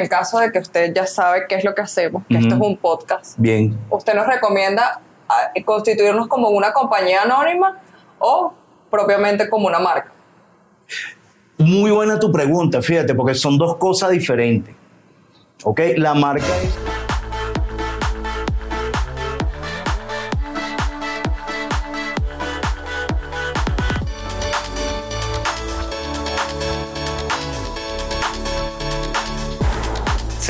el caso de que usted ya sabe qué es lo que hacemos, que esto es un podcast, Bien. ¿usted nos recomienda ah, constituirnos como una compañía anónima o propiamente como una marca? Muy buena tu pregunta, fíjate, porque son dos cosas diferentes. ¿Ok? La marca es...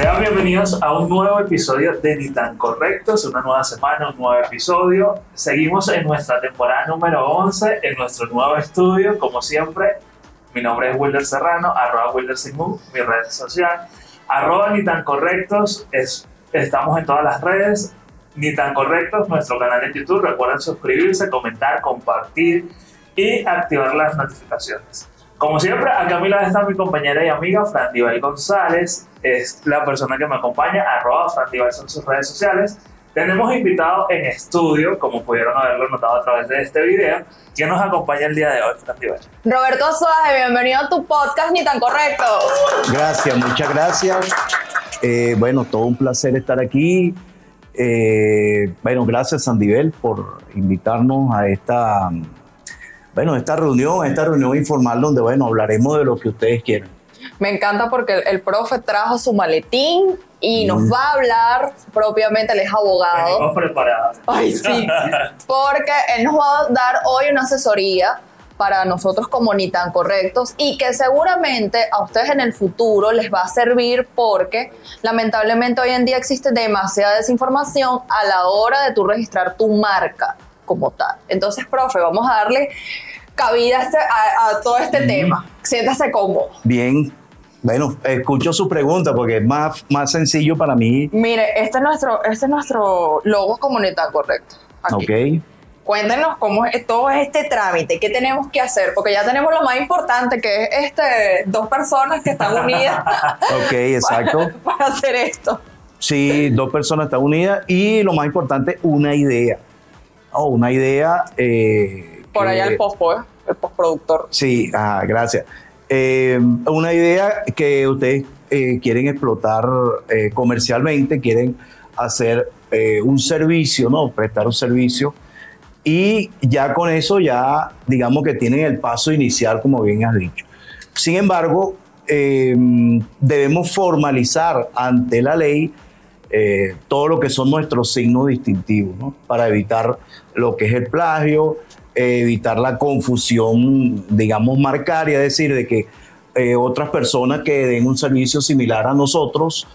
Sean bienvenidos a un nuevo episodio de Ni tan Correctos, una nueva semana, un nuevo episodio. Seguimos en nuestra temporada número 11, en nuestro nuevo estudio, como siempre. Mi nombre es Wilder Serrano, arroba Wilder Simú, mi red social. Arroba Ni tan Correctos, es, estamos en todas las redes. Ni tan Correctos, nuestro canal de YouTube. Recuerden suscribirse, comentar, compartir y activar las notificaciones. Como siempre, acá a mi lado está mi compañera y amiga Fran Dival González, es la persona que me acompaña, arroba Fran Dival en sus redes sociales. Tenemos invitado en estudio, como pudieron haberlo notado a través de este video, ¿quién nos acompaña el día de hoy, Fran Dival? Roberto Suárez, bienvenido a tu podcast Ni tan Correcto. Gracias, muchas gracias. Eh, bueno, todo un placer estar aquí. Eh, bueno, gracias Sandivel por invitarnos a esta, bueno, esta reunión, esta reunión informal donde, bueno, hablaremos de lo que ustedes quieran. Me encanta porque el, el profe trajo su maletín y nos Mm. va a hablar propiamente, él es abogado. Venimos preparados. Ay, sí. Porque él nos va a dar hoy una asesoría para nosotros como ni tan correctos y que seguramente a ustedes en el futuro les va a servir porque lamentablemente hoy en día existe demasiada desinformación a la hora de tú registrar tu marca como tal. Entonces, profe, vamos a darle cabida a, este- a- a todo este tema. Siéntase cómodo. Bien, bueno, escucho su pregunta porque es más, más sencillo para mí. Mire, este es nuestro, este es nuestro logo como ni tan correcto. Aquí. Ok. Cuéntenos cómo es todo este trámite, qué tenemos que hacer, porque ya tenemos lo más importante, que es este, dos personas que están unidas Ok, exacto. para hacer esto. Sí, dos personas están unidas y lo más importante, una idea. Oh, una idea. eh, Por allá el pospo, ¿eh? El postproductor. Sí, ajá, gracias. Eh, una idea que ustedes eh, quieren explotar eh, comercialmente, quieren hacer un servicio, ¿no? Prestar un servicio. Y ya con eso ya, digamos que tienen el paso inicial, como bien has dicho. Sin embargo, eh, debemos formalizar ante la ley todo lo que son nuestros signos distintivos, ¿no? Para evitar lo que es el plagio, evitar la confusión, digamos, marcaria, es decir, de que eh, otras personas que den un servicio similar a nosotros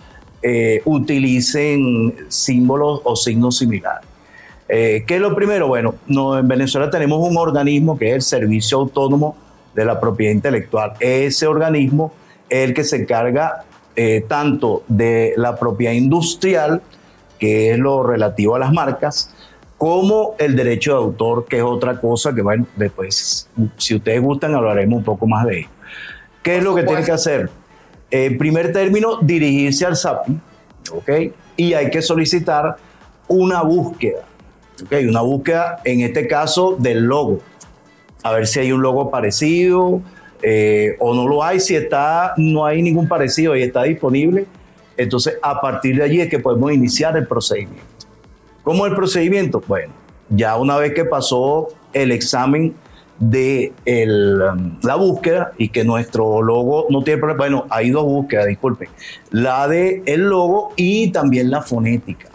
eh, utilicen símbolos o signos similares. Eh, ¿Qué es lo primero? Bueno, no, en Venezuela tenemos un organismo que es el Servicio Autónomo de la Propiedad Intelectual. Ese organismo es el que se encarga tanto de la propiedad industrial, que es lo relativo a las marcas, como el derecho de autor, que es otra cosa que, bueno, después, si ustedes gustan, hablaremos un poco más de ello. ¿Qué es lo que tienen que hacer? En primer término, dirigirse al SAPI, ¿ok? Y hay que solicitar una búsqueda, ¿ok? Una búsqueda, en este caso, del logo. A ver si hay un logo parecido eh, o no lo hay. Si está, no hay ningún parecido y está disponible, entonces a partir de allí es que podemos iniciar el procedimiento. ¿Cómo es el procedimiento? Bueno, ya una vez que pasó el examen de el, um, la búsqueda y que nuestro logo no tiene problema, bueno, hay dos búsquedas, disculpen, la de el logo y también la fonética.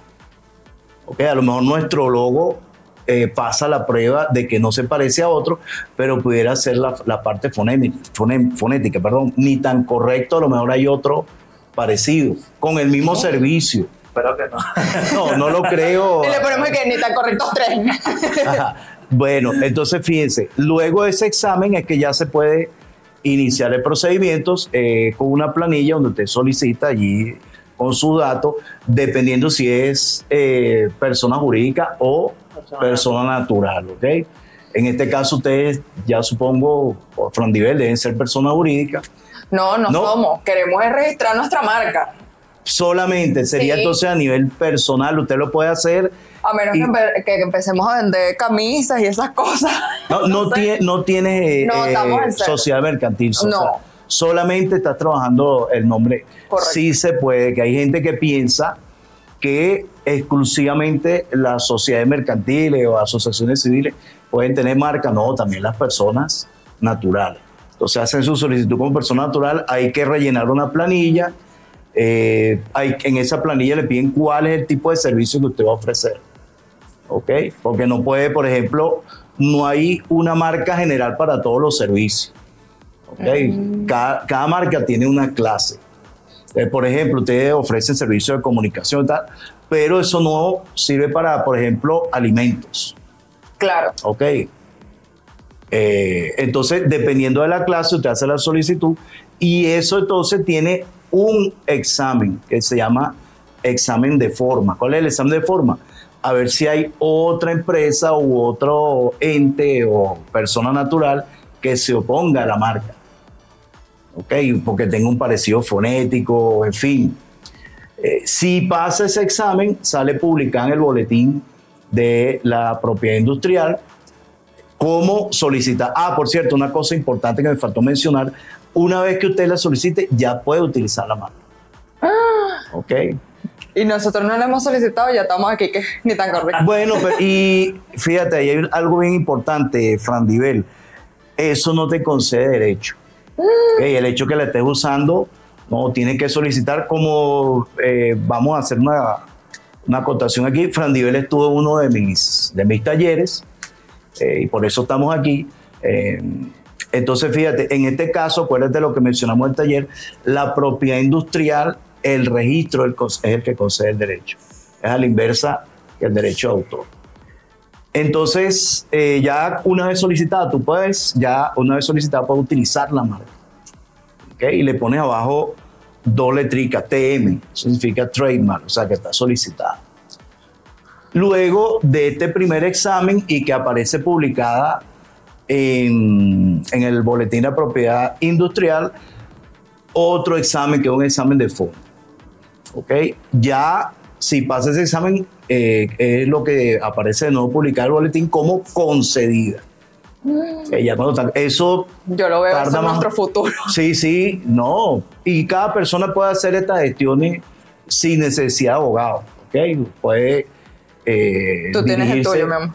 Ok, a lo mejor nuestro logo eh, pasa la prueba de que no se parece a otro, pero pudiera ser la, la parte fonémica, foné- fonética, perdón, ni tan correcto, a lo mejor hay otro parecido, con el mismo servicio. Espero que no. No, no lo creo. Y le ponemos que ni tan correctos tres. Bueno, entonces fíjense, luego de ese examen es que ya se puede iniciar el procedimiento eh, con una planilla donde usted solicita allí con su dato, dependiendo si es eh, persona jurídica o Persona persona natural, ¿ok? En este caso ustedes, ya supongo, por Frondivel deben ser persona jurídica. No, no, No. somos. Queremos es registrar nuestra marca. Solamente sería Sí. entonces a nivel personal, usted lo puede hacer. A menos Y- que, empe- que empecemos a vender camisas y esas cosas. No, no, tiene, no eh, cero. sociedad mercantil. No. solamente estás trabajando el nombre. Sí se puede, que hay gente que piensa que exclusivamente las sociedades mercantiles o asociaciones civiles pueden tener marca, no, también las personas naturales. Entonces hacen su solicitud como persona natural, hay que rellenar una planilla, eh, hay, en esa planilla le piden cuál es el tipo de servicio que usted va a ofrecer. ¿Ok? Porque no puede, por ejemplo, no hay una marca general para todos los servicios. ¿okay? Mm. Cada, marca tiene una clase. Eh, por ejemplo, ustedes ofrecen servicios de comunicación y tal, pero eso no sirve para, por ejemplo, alimentos. Claro. Ok. Eh, entonces, dependiendo de la clase, usted hace la solicitud y eso entonces tiene un examen que se llama examen de forma. ¿Cuál es el examen de forma? A ver si hay otra empresa u otro ente o persona natural que se oponga a la marca. ¿Ok? Porque tenga un parecido fonético, en fin. Eh, si pasa ese examen, sale publicado en el boletín de la propiedad industrial cómo solicitar. Ah, por cierto, una cosa importante que me faltó mencionar, una vez que usted la solicite, ya puede utilizar la marca. Ah. Ok. Y nosotros no la hemos solicitado, ya estamos aquí, que ni tan correcto. Bueno, y fíjate, ahí hay algo bien importante, Fran Divel. Eso no te concede derecho. Mm. el hecho que la estés usando, no, tiene que solicitar como, eh, vamos a hacer una, una acotación aquí. Fran Divel estuvo en uno de mis, de mis talleres eh, y por eso estamos aquí. Eh, entonces, fíjate, en este caso, acuérdate lo que mencionamos en el taller, la propiedad industrial, el registro es el que concede el derecho. Es a la inversa que el derecho de autor. Entonces, eh, ya una vez solicitada, tú puedes, ya una vez solicitada, puedes utilizar la marca. Y le pones abajo dos letricas, TM, significa trademark, o sea que está solicitada. Luego de este primer examen y que aparece publicada en, el boletín de propiedad industrial, otro examen que es un examen de fondo. ¿Ok? Ya si pasa ese examen, eh, es lo que aparece de nuevo publicado el boletín como concedida. Mm. ya cuando eso yo lo veo en nuestro futuro. Sí, sí, no. Y cada persona puede hacer estas gestiones sin necesidad de abogado. ¿ok? Puede. Eh, Tú tienes el tuyo, mi amor.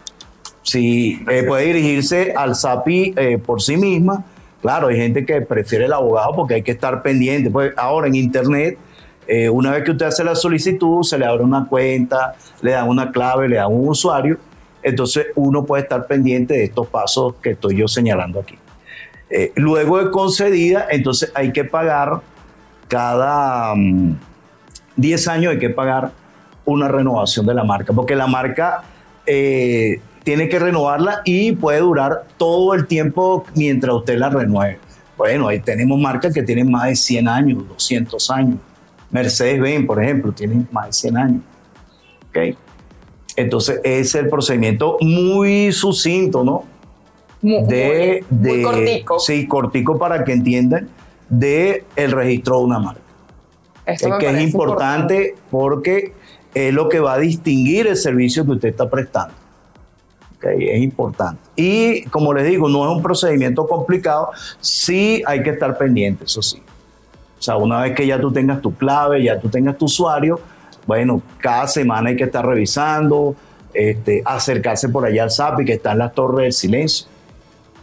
Sí, eh, puede dirigirse al SAPI eh, por sí misma. Claro, hay gente que prefiere el abogado porque hay que estar pendiente. Pues ahora en Internet, eh, una vez que usted hace la solicitud, se le abre una cuenta, le dan una clave, le dan un usuario. Entonces uno puede estar pendiente de estos pasos que estoy yo señalando aquí. luego de concedida, entonces hay que pagar cada 10 mm, años, hay que pagar una renovación de la marca, porque la marca tiene que renovarla y puede durar todo el tiempo mientras usted la renueve. Bueno, ahí tenemos marcas que tienen más de 100 años, 200 años. Mercedes-Benz, por ejemplo, tiene más de 100 años. ¿Okay? Entonces, es el procedimiento muy sucinto, ¿no? de, muy cortico. Sí, cortico para que entiendan de el registro de una marca. es que es importante porque es lo que va a distinguir el servicio que usted está prestando es importante. Y como les digo, no es un procedimiento complicado, sí hay que estar pendiente, eso sí. O sea, una vez que ya tú tengas tu clave, ya tú tengas tu usuario, bueno, cada semana hay que estar revisando, este, acercarse por allá al SAPI que está en la torre del silencio,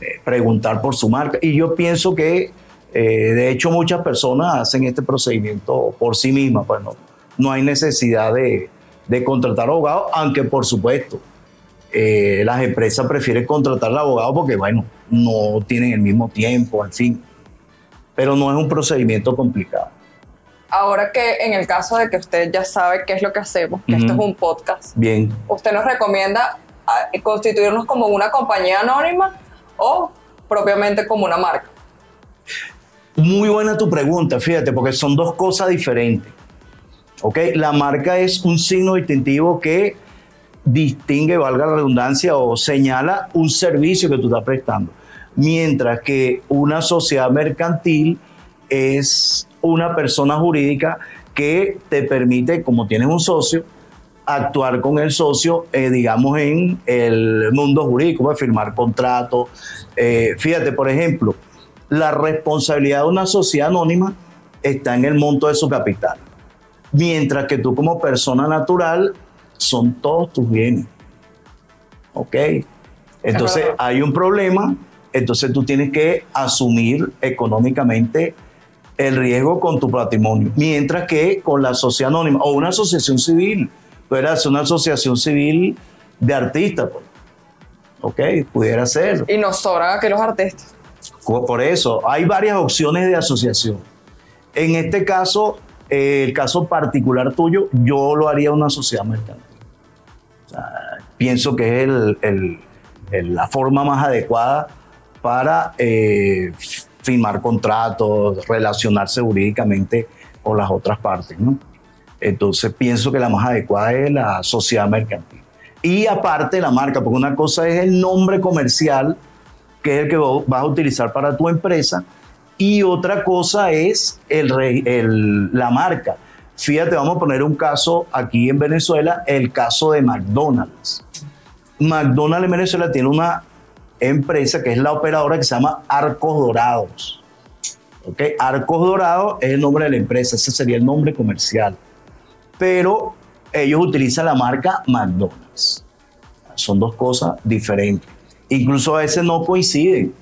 eh, preguntar por su marca. Y yo pienso que, eh, de hecho, muchas personas hacen este procedimiento por sí mismas, pues no, no hay necesidad de, de contratar abogados, aunque por supuesto, eh, las empresas prefieren contratar al abogado porque, bueno, no tienen el mismo tiempo, al fin. Pero no es un procedimiento complicado. Ahora que en el caso de que usted ya sabe qué es lo que hacemos, que esto es un podcast, Bien. ¿usted nos recomienda ah, constituirnos como una compañía anónima o propiamente como una marca? Muy buena tu pregunta, fíjate, porque son dos cosas diferentes. ¿Ok? La marca es un signo distintivo que distingue, valga la redundancia, o señala un servicio que tú estás prestando. Mientras que una sociedad mercantil es una persona jurídica que te permite, como tienes un socio, actuar con el socio, eh, digamos, en el mundo jurídico, pues, firmar contratos. Eh, fíjate, por ejemplo, la responsabilidad de una sociedad anónima está en el monto de su capital. Mientras que tú como persona natural son todos tus bienes. ¿Ok? Entonces hay un problema, entonces tú tienes que asumir económicamente el riesgo con tu patrimonio. Mientras que con la sociedad anónima o una asociación civil, pudiera ser una asociación civil de artistas, pues. ¿ok? Pudiera ser. Y nos sobran que los artistas. Por eso, hay varias opciones de asociación. En este caso, eh, el caso particular tuyo, yo lo haría una sociedad mercantil. Pienso que es la forma más adecuada para eh, firmar contratos, relacionarse jurídicamente con las otras partes. ¿no? Entonces pienso que la más adecuada es la sociedad mercantil. Y aparte la marca, porque una cosa es el nombre comercial, que es el que vas a utilizar para tu empresa, y otra cosa es la marca. Fíjate, vamos a poner un caso aquí en Venezuela, el caso de McDonald's. McDonald's en Venezuela tiene una empresa que es la operadora que se llama Arcos Dorados. ¿Ok? Arcos Dorados es el nombre de la empresa, ese sería el nombre comercial. Pero ellos utilizan la marca McDonald's. Son dos cosas diferentes. Incluso a veces no coinciden.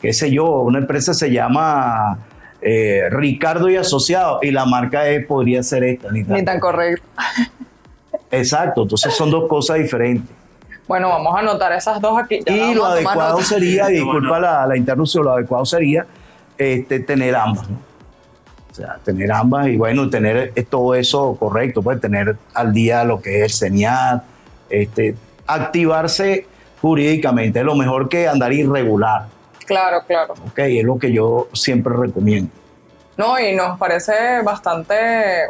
Qué sé yo, una empresa se llama eh, Ricardo y Asociados y la marca podría ser esta. Ni tan, correcto. Exacto, entonces son dos cosas diferentes. Bueno, vamos a anotar esas dos aquí. y lo adecuado sería, disculpa la, la, interrupción, lo adecuado sería este, tener ambas. ¿no? sea, tener ambas y bueno, tener todo eso correcto, pues tener al día lo que es el CENIAT, este, activarse jurídicamente, es lo mejor que andar irregular. Claro, claro. Ok, es lo que yo siempre recomiendo. No, y nos parece bastante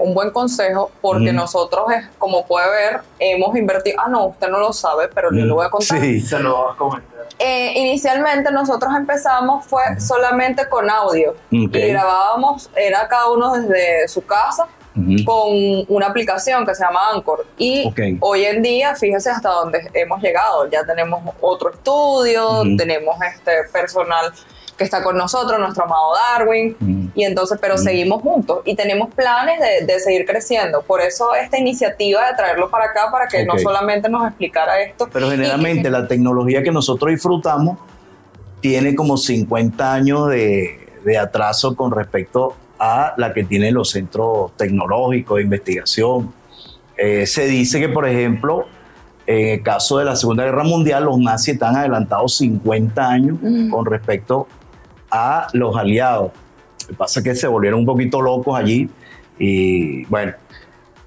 un buen consejo porque nosotros, como puede ver, hemos invertido. Ah, no, usted no lo sabe, pero le lo voy a contar. Sí, se lo voy a comentar. Eh, inicialmente nosotros empezamos fue solamente con audio y grabábamos, era cada uno desde su casa con una aplicación que se llama Anchor. Y hoy en día fíjese hasta dónde hemos llegado, ya tenemos otro estudio, tenemos este personal que está con nosotros, nuestro amado Darwin, y entonces, pero seguimos juntos y tenemos planes de, seguir creciendo. Por eso esta iniciativa de traerlo para acá, para que no solamente nos explicara esto. Pero generalmente la tecnología que nosotros disfrutamos tiene como 50 años de, de atraso con respecto a la que tienen los centros tecnológicos de investigación. Eh, se dice que, por ejemplo, en el caso de la Segunda Guerra Mundial, los nazis están adelantados 50 años mm. con respecto a los aliados. Lo que pasa es que se volvieron un poquito locos allí y bueno,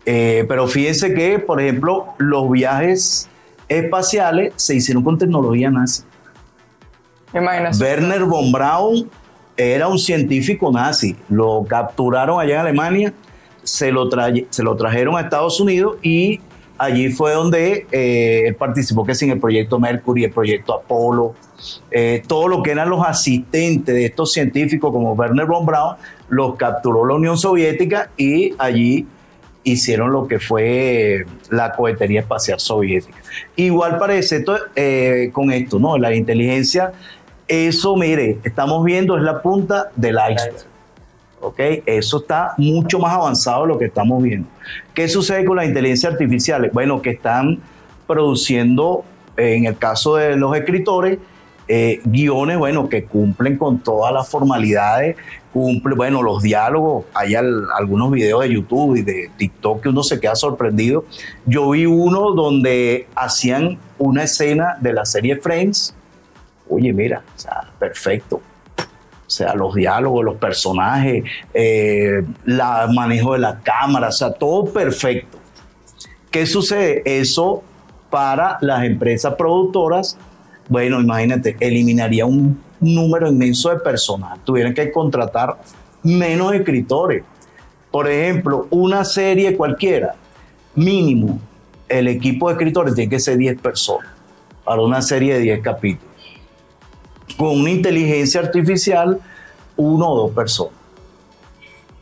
eh, pero fíjense que, por ejemplo, los viajes espaciales se hicieron con tecnología nazi. Werner von Braun era un científico nazi, lo capturaron allá en Alemania, se lo, se lo trajeron a Estados Unidos y allí fue donde eh, él participó que sin el proyecto Mercury, el proyecto Apolo, eh, todo lo que eran los asistentes de estos científicos como Werner von Braun, los capturó la Unión Soviética y allí hicieron lo que fue la cohetería espacial soviética. Igual parece eh, con esto, ¿no? La inteligencia, eso, mire, estamos viendo es la punta del iceberg. ¿ok? Eso está mucho más avanzado de lo que estamos viendo. ¿Qué sucede con la inteligencia artificial? Bueno, que están produciendo, en el caso de los escritores, eh, guiones, bueno, que cumplen con todas las formalidades, cumple, bueno, los diálogos, hay algunos videos de YouTube y de TikTok que uno se queda sorprendido. Yo vi uno donde hacían una escena de la serie Friends, oye, mira, o sea, perfecto. O sea, los diálogos, los personajes, el eh, manejo de la cámara, o sea, todo perfecto. ¿Qué sucede? Eso para las empresas productoras bueno, imagínate, eliminaría un número inmenso de personal. Tuvieran que contratar menos escritores. Por ejemplo, una serie cualquiera, mínimo, el equipo de escritores tiene que ser 10 personas para una serie de 10 capítulos. Con una inteligencia artificial, uno o dos personas.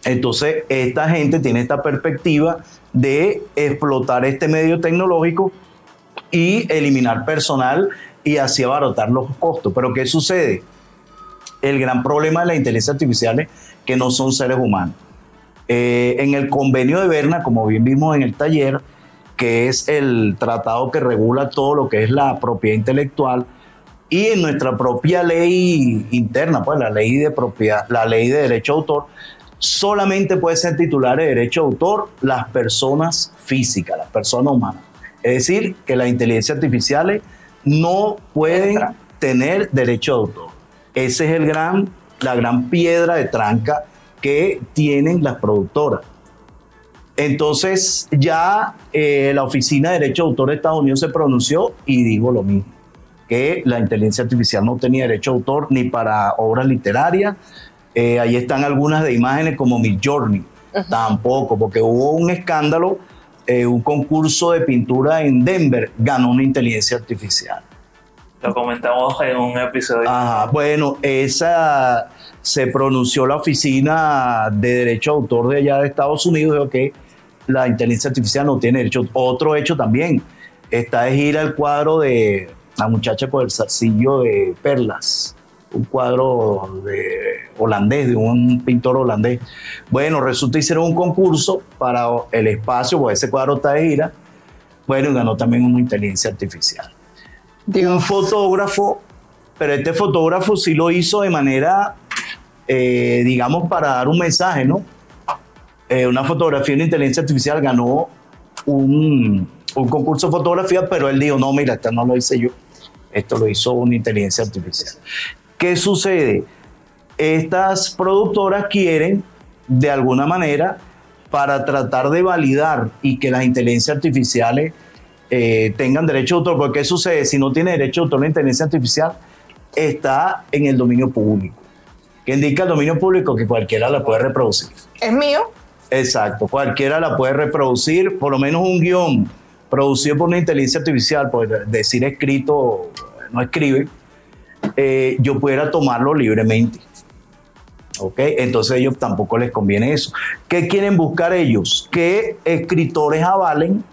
Entonces, esta gente tiene esta perspectiva de explotar este medio tecnológico y eliminar personal y así abaratar los costos. Pero ¿qué sucede? el gran problema de la inteligencia artificial es que no son seres humanos. Eh, en el convenio de Berna, como bien vimos en el taller, que es el tratado que regula todo lo que es la propiedad intelectual, y en nuestra propia ley interna, pues la ley de propiedad, la ley de derecho de autor, solamente puede ser titular de derecho de autor las personas físicas, las personas humanas. Es decir, que las inteligencias artificiales no pueden tener derecho de autor. Esa es el gran, la gran piedra de tranca que tienen las productoras. Entonces ya eh, la Oficina de Derecho de Autor de Estados Unidos se pronunció y dijo lo mismo, que la inteligencia artificial no tenía derecho de autor ni para obras literarias. Eh, ahí están algunas de imágenes como Mid Journey, tampoco, porque hubo un escándalo, eh, un concurso de pintura en Denver ganó una inteligencia artificial. Lo comentamos en un episodio. Ajá, bueno, esa se pronunció la oficina de derecho de autor de allá de Estados Unidos, dijo que la inteligencia artificial no tiene derecho. Otro hecho también, está de gira el cuadro de la muchacha con el zarcillo de perlas, un cuadro de holandés, de un pintor holandés. Bueno, resulta hicieron un concurso para el espacio, porque ese cuadro está de gira, bueno, ganó también una inteligencia artificial un fotógrafo, pero este fotógrafo sí lo hizo de manera, eh, digamos, para dar un mensaje, ¿no? Eh, una fotografía en inteligencia artificial ganó un, un, concurso de fotografía, pero él dijo, no, mira, esto no lo hice yo, esto lo hizo una inteligencia artificial. ¿Qué sucede? Estas productoras quieren, de alguna manera, para tratar de validar y que las inteligencias artificiales eh, tengan derecho de autor, porque ¿qué sucede? Si no tiene derecho de autor la inteligencia artificial, está en el dominio público. ¿Qué indica el dominio público? Que cualquiera la puede reproducir. ¿Es mío? Exacto, cualquiera la puede reproducir, por lo menos un guion producido por una inteligencia artificial, por decir escrito, no escribe, eh, yo pudiera tomarlo libremente. ¿Ok? Entonces ellos tampoco les conviene eso. ¿Qué quieren buscar ellos? Que escritores avalen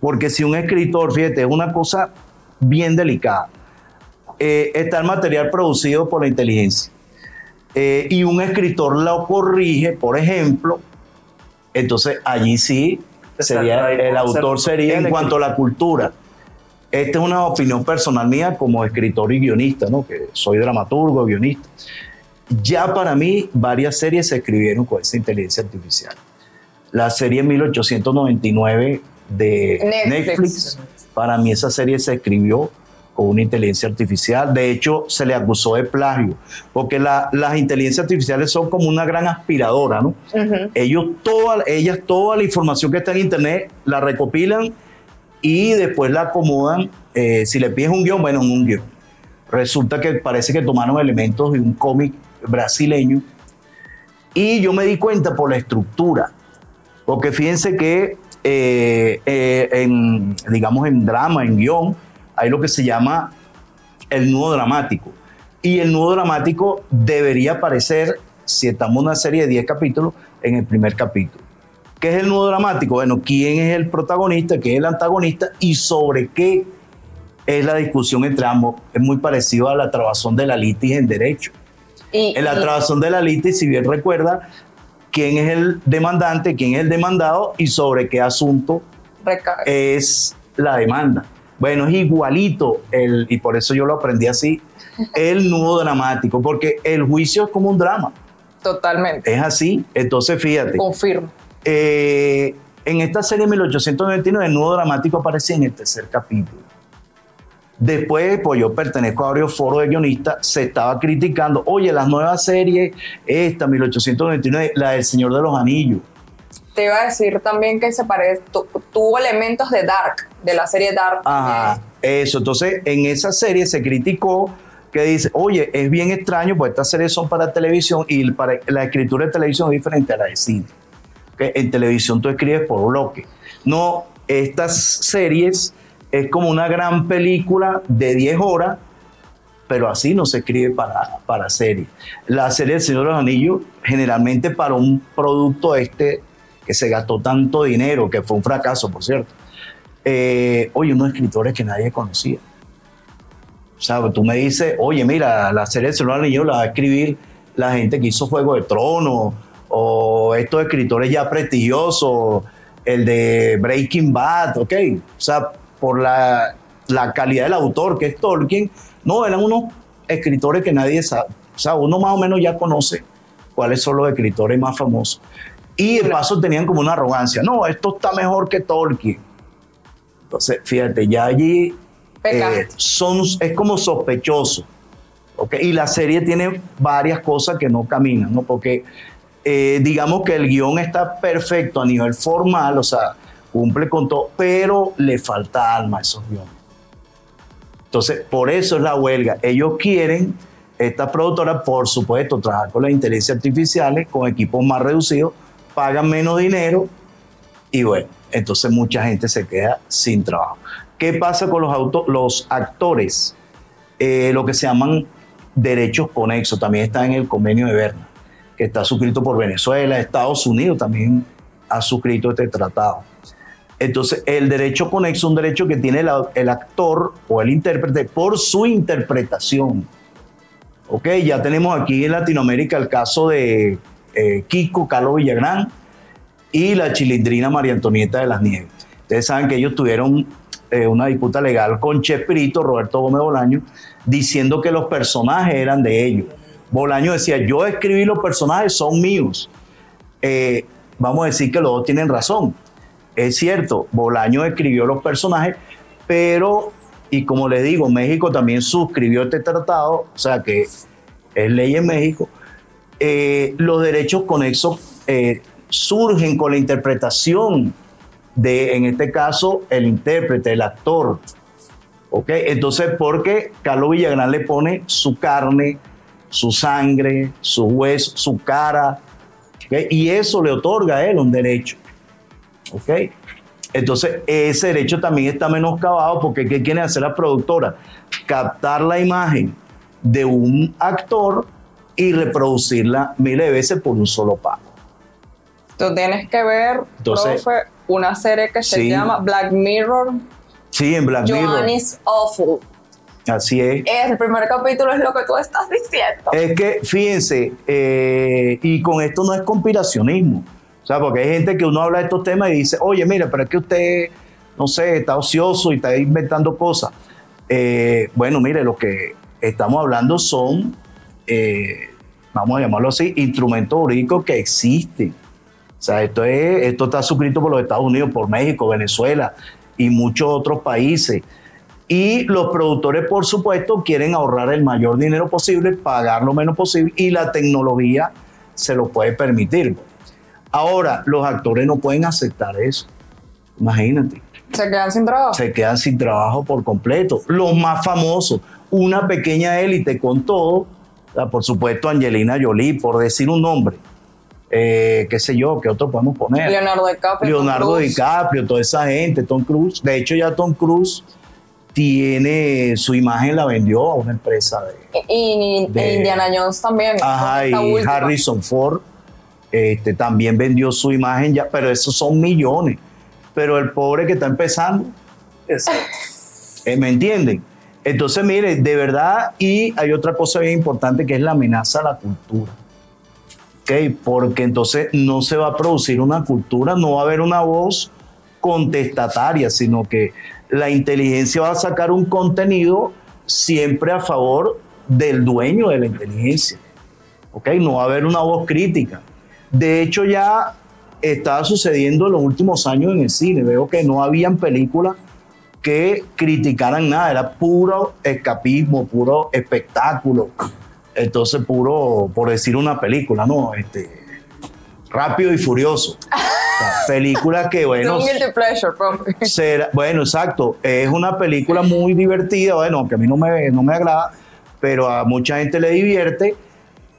porque si un escritor, fíjate, es una cosa bien delicada. Eh, está el material producido por la inteligencia eh, y un escritor lo corrige, por ejemplo, entonces allí sí sería, el autor sería en cuanto a la cultura. Esta es una opinión personal mía como escritor y guionista, ¿no? que soy dramaturgo, guionista. Ya para mí varias series se escribieron con esa inteligencia artificial. La serie 1899 de Netflix. Para mí esa serie se escribió con una inteligencia artificial. De hecho, se le acusó de plagio, porque las inteligencias artificiales son como una gran aspiradora, ¿no? Ellos toda, ellas toda la información que está en Internet la recopilan y después la acomodan. Eh, si le pides un guion, bueno, en un guion. Resulta que parece que tomaron elementos de un cómic brasileño y yo me di cuenta por la estructura, porque fíjense que eh, eh, en, digamos, en drama, en guion, hay lo que se llama el nudo dramático. Y el nudo dramático debería aparecer, si estamos en una serie de 10 capítulos, en el primer capítulo. ¿Qué es el nudo dramático? Bueno, ¿quién es el protagonista? ¿Quién es el antagonista? ¿Y sobre qué es la discusión entre ambos? Es muy parecido a la trabazón de la litis en derecho. en la trabazón de la litis, si bien recuerda, quién es el demandante, quién es el demandado y sobre qué asunto es la demanda. Bueno, es igualito, el, y por eso yo lo aprendí así, el nudo dramático, porque el juicio es como un drama. Totalmente. Es así, entonces fíjate. Confirmo. Eh, en esta serie 1899 el nudo dramático aparece en el tercer capítulo. Después, pues yo pertenezco a varios foros de guionistas, se estaba criticando, oye, las nuevas series, esta, 1899, la del Señor de los Anillos. Te iba a decir también que se parece, tuvo elementos de Dark, de la serie Dark. Ajá, eso. Entonces, en esa serie se criticó que dice, oye, es bien extraño, pues estas series son para televisión y para, la escritura de televisión es diferente a la de cine. En televisión tú escribes por bloque. No, estas series es como una gran película de 10 horas, pero así no se escribe para, para serie. La serie del Señor de los Anillos, generalmente para un producto este que se gastó tanto dinero, que fue un fracaso, por cierto. Eh, oye, unos escritores que nadie conocía. O sea, tú me dices, oye, mira, la serie del Señor Anillo la va a escribir la gente que hizo Juego de Tronos, o estos escritores ya prestigiosos, el de Breaking Bad, ¿ok? O sea, por la, la calidad del autor, que es Tolkien, no, eran unos escritores que nadie sabe. O sea, uno más o menos ya conoce cuáles son los escritores más famosos. Y de paso tenían como una arrogancia. No, esto está mejor que Tolkien. Entonces, fíjate, ya allí eh, son, es como sospechoso. ¿okay? Y la serie tiene varias cosas que no caminan, ¿no? Porque eh, digamos que el guion está perfecto a nivel formal, o sea, cumple con todo, pero le falta alma a esos guiones. Entonces, por eso es la huelga. Ellos quieren, esta productora, por supuesto, trabajar con las inteligencias artificiales, con equipos más reducidos, pagan menos dinero y bueno, entonces mucha gente se queda sin trabajo. ¿Qué pasa con los, los actores? Eh, lo que se llaman derechos conexos, también está en el convenio de Berna, que está suscrito por Venezuela, Estados Unidos también ha suscrito este tratado. Entonces, el derecho conexo es un derecho que tiene el, actor o el intérprete por su interpretación. Ok, ya tenemos aquí en Latinoamérica el caso de eh, Kiko, Carlos Villagrán y la chilindrina María Antonieta de las Nieves. Ustedes saben que ellos tuvieron eh, una disputa legal con Chespirito, Roberto Gómez Bolaño, diciendo que los personajes eran de ellos. Bolaño decía, yo escribí los personajes, son míos. Eh, vamos a decir que los dos tienen razón. Es cierto, Bolaño escribió los personajes, pero, y como les digo, México también suscribió este tratado, o sea que es ley en México, eh, los derechos conexos eh, surgen con la interpretación de, en este caso, el intérprete, el actor. ¿Ok? Entonces, porque Carlos Villagrán le pone su carne, su sangre, su hueso, su cara, y eso le otorga a él un derecho. ¿Ok? Entonces, ese derecho también está menoscabado porque ¿qué quiere hacer la productora? Captar la imagen de un actor y reproducirla miles de veces por un solo pago. Tú tienes que ver, profe, una serie que se llama Black Mirror. Sí, en Black Mirror. is Awful. Así es. El primer capítulo es lo que tú estás diciendo. Es que, fíjense, eh, y con esto no es conspiracionismo. O sea, porque hay gente que uno habla de estos temas y dice, oye, mira, pero es que usted, no sé, está ocioso y está inventando cosas. Eh, bueno, mire, lo que estamos hablando son eh, vamos a llamarlo así, instrumentos jurídicos que existen. O sea, esto, es, esto está suscrito por los Estados Unidos, por México, Venezuela y muchos otros países. Y los productores, por supuesto, quieren ahorrar el mayor dinero posible, pagar lo menos posible y la tecnología se lo puede permitir. Ahora, los actores no pueden aceptar eso. Imagínate. Se quedan sin trabajo. Se quedan sin trabajo por completo. Los más famosos, una pequeña élite con todo, por supuesto, Angelina Jolie, por decir un nombre. Eh, qué sé yo, qué otro podemos poner. Leonardo DiCaprio. Leonardo DiCaprio, toda esa gente, Tom Cruise. De hecho, ya Tom Cruise tiene su imagen, la vendió a una empresa de. Y, Indiana Jones también. Ajá, y Harrison Ford este, también vendió su imagen ya, pero esos son millones. Pero el pobre que está empezando, eh, ¿me entienden? Entonces, mire, de verdad, y hay otra cosa bien importante que es la amenaza a la cultura. ¿Okay? Porque entonces no se va a producir una cultura, no va a haber una voz contestataria, sino que la inteligencia va a sacar un contenido siempre a favor del dueño de la inteligencia. ¿Okay? No va a haber una voz crítica. De hecho, ya estaba sucediendo en los últimos años en el cine. Veo que no habían películas que criticaran nada, era puro escapismo, puro espectáculo. Entonces, puro, por decir una película, ¿no? Este, rápido y furioso. película que, bueno. bueno, exacto. Es una película muy divertida, bueno, aunque a mí no me, no me agrada, pero a mucha gente le divierte,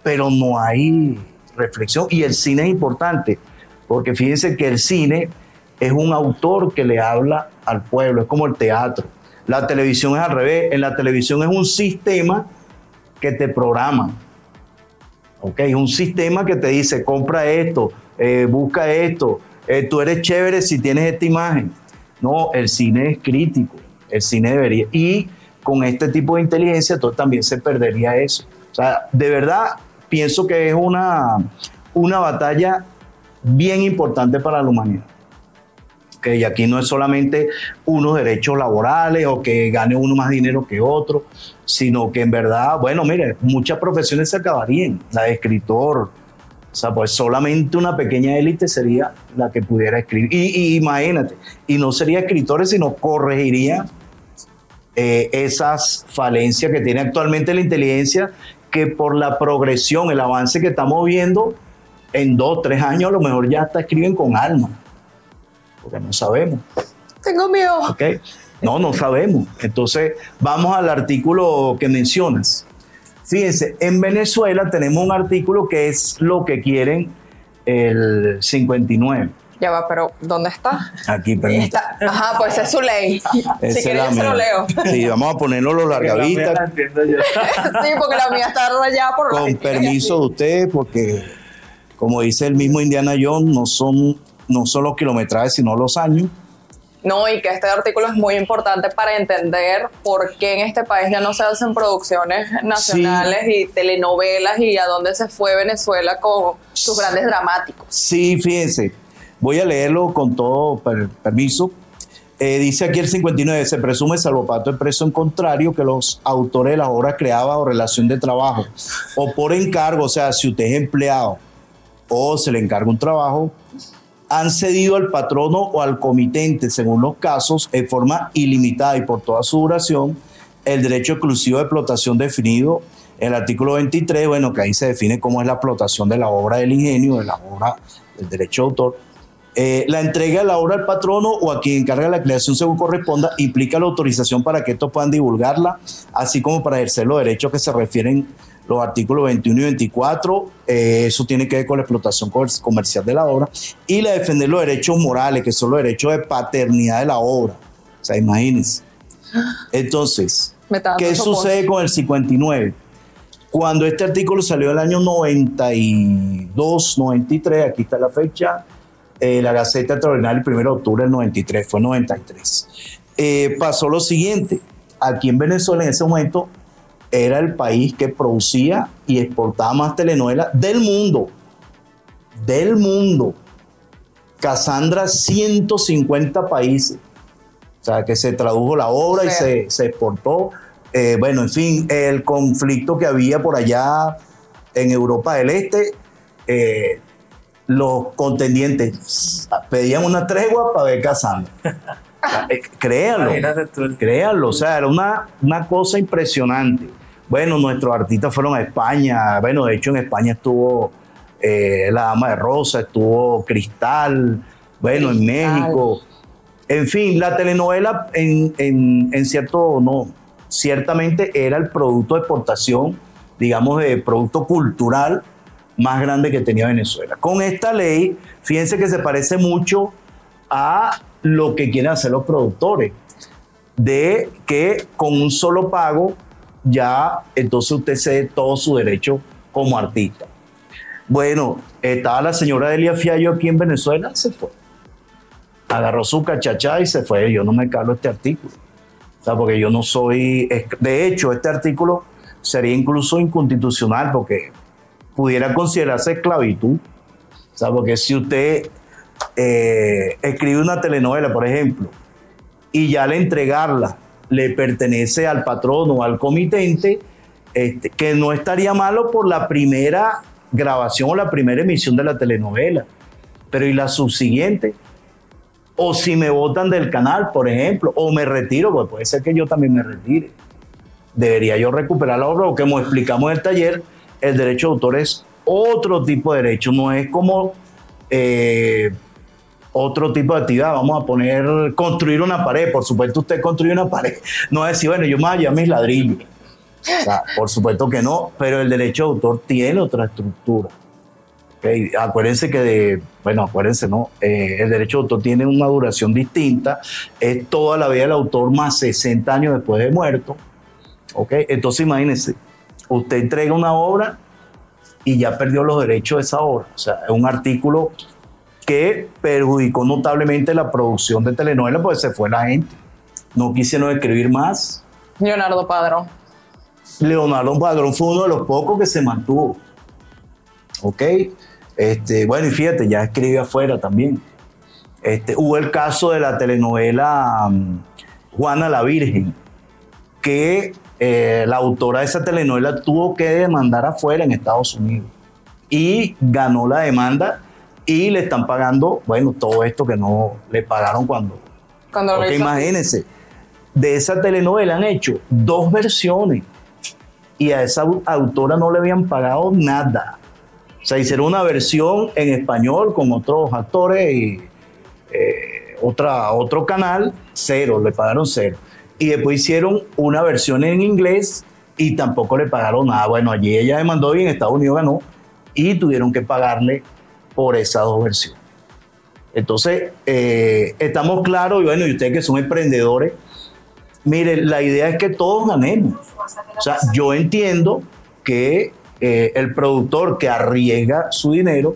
pero no hay reflexión. Y el cine es importante, porque fíjense que el cine es un autor que le habla al pueblo, es como el teatro. La televisión es al revés, en la televisión es un sistema que te programa. ¿ok? Es un sistema que te dice, compra esto, eh, busca esto, eh, tú eres chévere si tienes esta imagen. No, el cine es crítico, el cine debería. Y con este tipo de inteligencia, entonces también se perdería eso. O sea, de verdad pienso que es una, una batalla bien importante para la humanidad. Que aquí no es solamente unos derechos laborales o que gane uno más dinero que otro, sino que en verdad, bueno, mire, muchas profesiones se acabarían, la de escritor, o sea, pues solamente una pequeña élite sería la que pudiera escribir. Y, imagínate, y no sería escritores, sino corregiría eh, esas falencias que tiene actualmente la inteligencia, que por la progresión, el avance que estamos viendo, en dos, tres años a lo mejor ya hasta escriben con alma, porque no sabemos. Tengo miedo. Okay. No, no sabemos. Entonces, vamos al artículo que mencionas. Fíjense, en Venezuela tenemos un artículo que es lo que quieren el 59. Ya va, pero ¿dónde está? Aquí, permítame. Ajá, pues es su ley. si quieres, se lo leo. Sí, vamos a ponerlo los largavistas. sí, porque la mía está rayada por Con permiso de usted, porque como dice el mismo Indiana Jones, no son, no son los kilometrajes, sino los años. No, y que este artículo es muy importante para entender por qué en este país ya no se hacen producciones nacionales y telenovelas y a dónde se fue Venezuela con sus grandes dramáticos. Sí, fíjense, voy a leerlo con todo permiso. Eh, dice aquí el 59, se presume, salvo pato preso en contrario, que los autores de las obras creadas o relación de trabajo o por encargo, o sea, si usted es empleado o se le encarga un trabajo, han cedido al patrono o al comitente, según los casos, en forma ilimitada y por toda su duración, el derecho exclusivo de explotación definido en el artículo 23, bueno, que ahí se define cómo es la explotación de la obra del ingenio, de la obra del derecho de autor. Eh, la entrega de la obra al patrono o a quien encarga la creación según corresponda implica la autorización para que estos puedan divulgarla, así como para ejercer los derechos que se refieren los artículos 21 y 24, eh, eso tiene que ver con la explotación comercial de la obra, y la defender los derechos morales, que son los derechos de paternidad de la obra. O sea, imagínense. Entonces, ¿qué sucede con el 59? Cuando este artículo salió el año 92, 93, aquí está la fecha, eh, la Gaceta Extraordinaria el 1 de octubre del 93, fue 93. Eh, pasó lo siguiente, aquí en Venezuela en ese momento era el país que producía y exportaba más telenovelas del mundo. Del mundo. Cassandra, 150 países. O sea, que se tradujo la obra y se, exportó. Eh, bueno, en fin, el conflicto que había por allá en Europa del Este, eh, los contendientes pedían una tregua para ver Cassandra. Eh, créanlo, créanlo, o sea, era una, una cosa impresionante. Bueno, nuestros artistas fueron a España, bueno, de hecho en España estuvo eh, La Dama de Rosa, estuvo Cristal, bueno, en México. En fin, la telenovela en, en, cierto, no, ciertamente era el producto de exportación, digamos, de producto cultural más grande que tenía Venezuela. Con esta ley, fíjense que se parece mucho a lo que quieren hacer los productores, de que con un solo pago ya entonces usted cede todo su derecho como artista. Bueno, estaba la señora Delia Fiallo aquí en Venezuela, se fue. Agarró su cachachá y se fue. Yo no me calo este artículo. O porque yo no soy. De hecho, este artículo sería incluso inconstitucional porque pudiera considerarse esclavitud. O porque si usted eh, escribe una telenovela, por ejemplo, y ya al entregarla le pertenece al patrono o al comitente, este, que no estaría malo por la primera grabación o la primera emisión de la telenovela, pero ¿y la subsiguiente? O si me votan del canal, por ejemplo, o me retiro, pues puede ser que yo también me retire. Debería yo recuperar la obra, o como explicamos en el taller, el derecho de autor es otro tipo de derecho, no es como eh, otro tipo de actividad. Vamos a poner, construir una pared. Por supuesto, usted construye una pared. No es decir, bueno, yo me voy a mis ladrillos. por supuesto que no, pero el derecho de autor tiene otra estructura. Acuérdense que, de, bueno, acuérdense, ¿no? Eh, el derecho de autor tiene una duración distinta. Es toda la vida del autor más 60 años después de muerto. ¿Ok? Entonces, imagínense, usted entrega una obra y ya perdió los derechos de esa obra. O sea, es un artículo que perjudicó notablemente la producción de telenovelas, pues se fue la gente. No quisieron escribir más Leonardo Padrón. Leonardo Padrón fue uno de los pocos que se mantuvo. ¿Ok? Este, bueno, y fíjate, ya escribe afuera también. Este, hubo el caso de la telenovela um, Juana la Virgen, que eh, la autora de esa telenovela tuvo que demandar afuera en Estados Unidos. Y ganó la demanda y le están pagando, bueno, todo esto que no le pagaron cuando. Cuando porque imagínense, de esa telenovela han hecho dos versiones y a esa autora no le habían pagado nada. O sea, hicieron una versión en español con otros actores y eh, otra, otro canal, cero, le pagaron cero. Y después hicieron una versión en inglés y tampoco le pagaron nada. Bueno, allí ella demandó y en Estados Unidos ganó y tuvieron que pagarle por esas dos versiones. Entonces, eh, estamos claros, y bueno, y ustedes que son emprendedores, miren, la idea es que todos ganemos. O sea, yo entiendo que eh, el productor que arriesga su dinero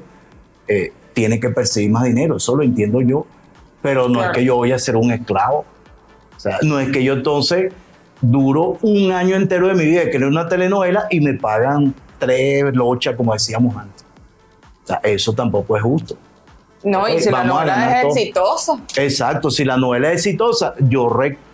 eh, tiene que perseguir más dinero, eso lo entiendo yo, pero no es que yo voy a ser un esclavo. O sea, no es que yo entonces duro un año entero de mi vida de crear una telenovela y me pagan tres lochas, como decíamos antes. O sea, eso tampoco es justo. No, y si la novela es exitosa. Exacto, si la novela es exitosa, yo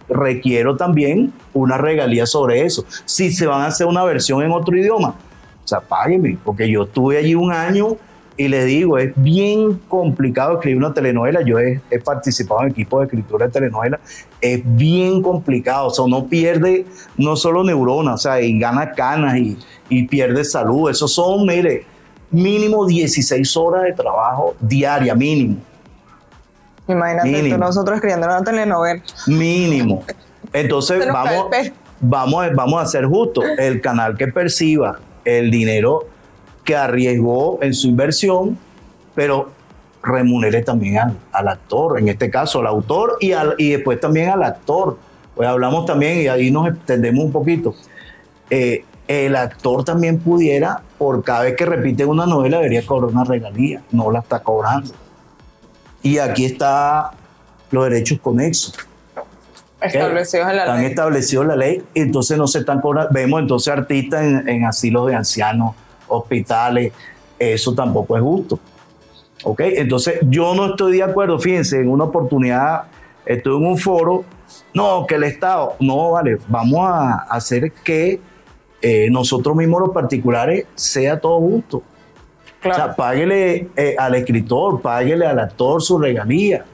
requiero también una regalía sobre eso. Si se van a hacer una versión en otro idioma, o sea, páguenme, porque yo estuve allí un año y les digo, es bien complicado escribir una telenovela. Yo he, participado en equipos de escritura de telenovela. Es bien complicado. O sea, uno pierde no solo neuronas, o sea, y gana canas y, y pierde salud. Esos son, mire, mínimo 16 horas de trabajo diaria, mínimo. Imagínate nosotros escribiendo una telenovela. Mínimo. Entonces, vamos, vamos, vamos a ser justos. El canal que perciba el dinero que arriesgó en su inversión, pero remunere también al, actor, en este caso al autor y, al, y después también al actor. Pues hablamos también, y ahí nos extendemos un poquito, eh, el actor también pudiera, por cada vez que repite una novela, debería cobrar una regalía, no la está cobrando. Y aquí está los derechos conexos. Establecidos en la están establecidos en la ley, entonces no se están cobrando. Vemos entonces artistas en, en asilos de ancianos hospitales, eso tampoco es justo. ¿Ok? Entonces yo no estoy de acuerdo, fíjense, en una oportunidad estuve en un foro, no, que el Estado, no, vale, vamos a hacer que eh, nosotros mismos los particulares sea todo justo. O sea, páguele eh, al escritor, páguele al actor su regalía.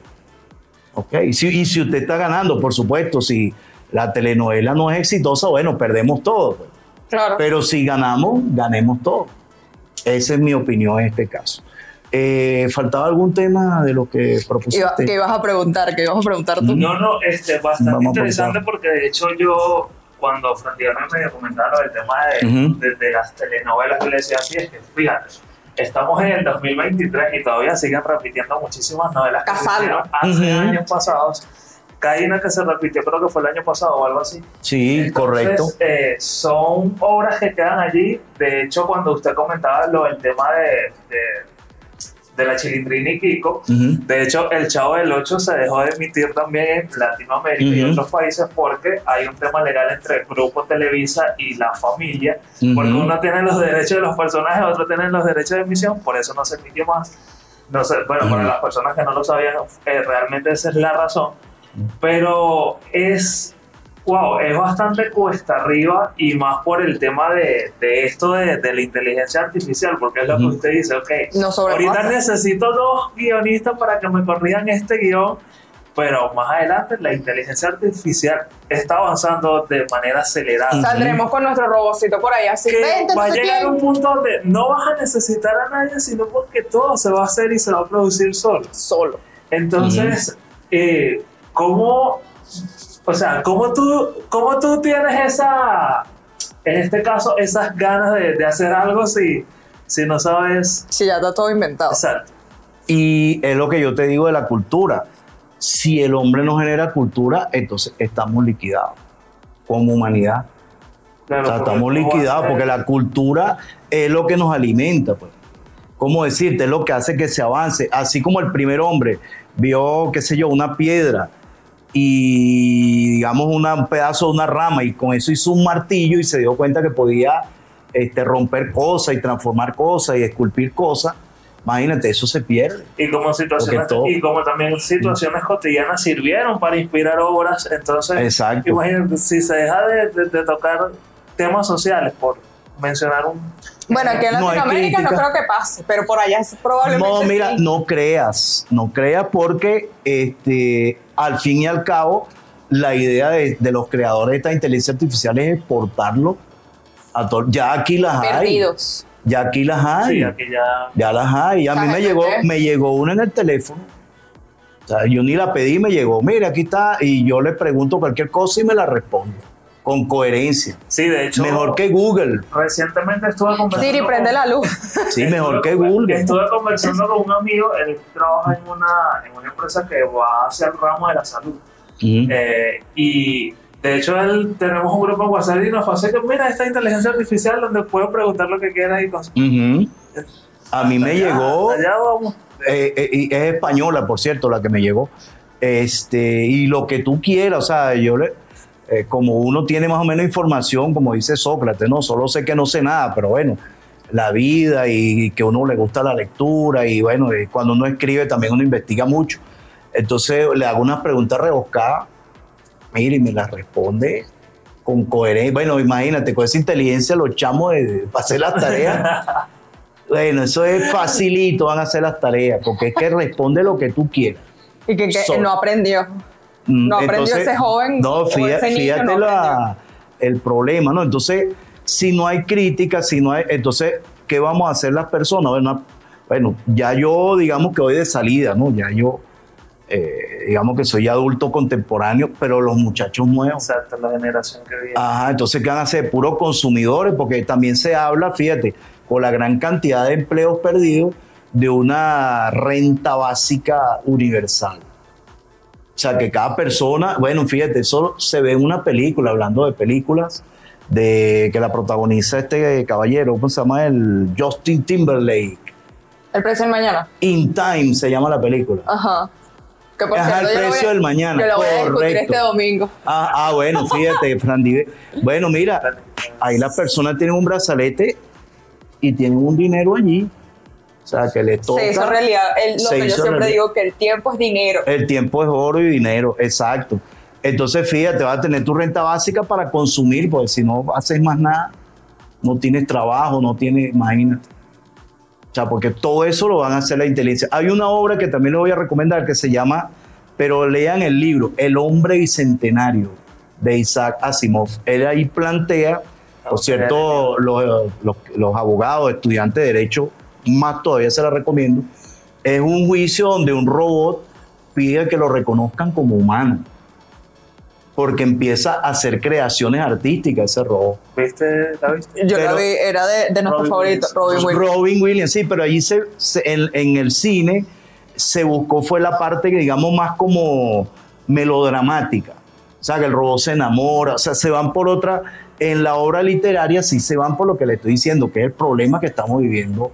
¿Ok? Y si, y si usted está ganando, por supuesto, si la telenovela no es exitosa, bueno, perdemos todo. Pues. Pero si ganamos, ganemos todo. Esa es mi opinión en este caso. Eh, ¿Faltaba algún tema de lo que propusiste? ¿Qué ibas a preguntar? ¿Qué ibas a preguntar tú? No, no, este, bastante interesante porque de hecho yo, cuando Frontier me comentaba el tema de, de, las telenovelas, yo le decía así, es que fíjate, estamos en el 2023 y todavía siguen repitiendo muchísimas novelas que se hicieron hace años pasados hay una que se repitió, creo que fue el año pasado o algo así. Sí, correcto. Eh, son obras que quedan allí. De hecho, cuando usted comentaba lo del tema de, de, la Chilindrina y Kiko, de hecho, El Chavo del 8 se dejó de emitir también en Latinoamérica y otros países porque hay un tema legal entre el Grupo Televisa y la familia, porque uno tiene los derechos de los personajes, otro tiene los derechos de emisión, por eso no se emitió más. No sé, bueno, para las personas que no lo sabían, eh, realmente esa es la razón. Pero es, wow, es bastante cuesta arriba y más por el tema de, de esto de, de, la inteligencia artificial, porque es lo que usted dice, ok, ahorita necesito dos guionistas para que me corrijan este guion, pero más adelante la inteligencia artificial está avanzando de manera acelerada. Saldremos con nuestro robocito por ahí, así que va a llegar un punto donde no vas a necesitar a nadie, sino porque todo se va a hacer y se va a producir solo. Solo. Entonces, eh, ¿cómo, o sea, cómo tú, cómo tú tienes esa, en este caso, esas ganas de, de hacer algo si, si no sabes? Si ya está todo inventado. Exacto. Y es lo que yo te digo de la cultura. Si el hombre no genera cultura, entonces estamos liquidados como humanidad. estamos liquidados porque la cultura es lo que nos alimenta. Pues. ¿Cómo decirte? Es lo que hace que se avance. Así como el primer hombre vio, qué sé yo, una piedra y digamos una, un pedazo de una rama y con eso hizo un martillo y se dio cuenta que podía este, romper cosas y transformar cosas y esculpir cosas, imagínate, eso se pierde. Y como, situaciones, y como también situaciones cotidianas sirvieron para inspirar obras, entonces Exacto. imagínate, si se deja de, de tocar temas sociales por mencionar un bueno, aquí en Latinoamérica no, creo que pase, pero por allá es probablemente. No, mira, no creas, no creas porque este, al fin y al cabo la idea de, los creadores de esta inteligencia artificial es exportarlo a todos. Ya aquí las Perdidos. hay. Ya aquí las hay. Sí, aquí ya. ya las hay. A mí me llegó, me llegó una en el teléfono. O sea, yo ni la pedí, me llegó. Mira, aquí está. Y yo le pregunto cualquier cosa y me la respondo con coherencia. Sí, de hecho. Mejor que Google. Recientemente estuve conversando. Siri, prende la luz. Sí, mejor que Google. Estuve conversando con un amigo, él trabaja en una, en una empresa que va hacia el ramo de la salud. Eh, y de hecho, él, tenemos un grupo en WhatsApp y nos hace que, mira, esta inteligencia artificial donde puedo preguntar lo que quieras y cosas. A mí me llegó. Allá vamos. Eh, eh, es española, por cierto, la que me llegó. Este, y lo que tú quieras, o sea, yo le eh, como uno tiene más o menos información, como dice Sócrates, no, solo sé que no sé nada, pero bueno, la vida y, que uno le gusta la lectura y bueno, cuando uno escribe también uno investiga mucho. Entonces le hago unas preguntas rebuscadas, mire, y me las responde con coherencia. Bueno, imagínate, con esa inteligencia los chamos de, para hacer las tareas. bueno, eso es facilito, van a hacer las tareas, porque es que responde lo que tú quieras. Y que, no aprendió. Mm, no aprendió ese joven. No, fíjate, el problema, ¿no? Entonces, si no hay crítica, si no hay. Entonces, ¿qué vamos a hacer las personas? Bueno, ya yo, digamos que voy de salida, ¿no? Ya yo. Eh, digamos que soy adulto contemporáneo, pero los muchachos nuevos. Exacto, la generación que viene. Ajá, entonces ¿qué van a ser? Puros consumidores, porque también se habla, fíjate, con la gran cantidad de empleos perdidos, de una renta básica universal. O sea, que cada persona, bueno, fíjate, eso se ve en una película, hablando de películas, de que la protagoniza este caballero, ¿cómo se llama? El Justin Timberlake. El precio del mañana. In Time se llama la película. Ajá. Que por el precio del mañana. Yo lo voy a discutir este domingo. Ah, ah bueno, fíjate, Fran Bueno, mira, ahí las personas tienen un brazalete y tienen un dinero allí. O sea, que le toca. Se hizo realidad. lo que yo siempre digo, que el tiempo es dinero. El tiempo es oro y dinero, exacto. Entonces, fíjate, vas a tener tu renta básica para consumir, porque si no haces más nada, no tienes trabajo, no tienes, imagínate. O sea, porque todo eso lo van a hacer la inteligencia. Hay una obra que también le voy a recomendar que se llama, pero lean el libro, El hombre bicentenario, de Isaac Asimov. Él ahí plantea, por cierto, los, los, los abogados, estudiantes de derecho, más todavía se la recomiendo, es un juicio donde un robot pide que lo reconozcan como humano. Porque empieza a hacer creaciones artísticas ese robot. ¿Viste, David? Yo la vi, era de, nuestro favorito, Robin Williams. Robin Williams, sí, pero allí se, en, el cine se buscó fue la parte que digamos más como melodramática. O sea, que el robot se enamora, o sea, se van por otra. En la obra literaria sí se van por lo que le estoy diciendo, que es el problema que estamos viviendo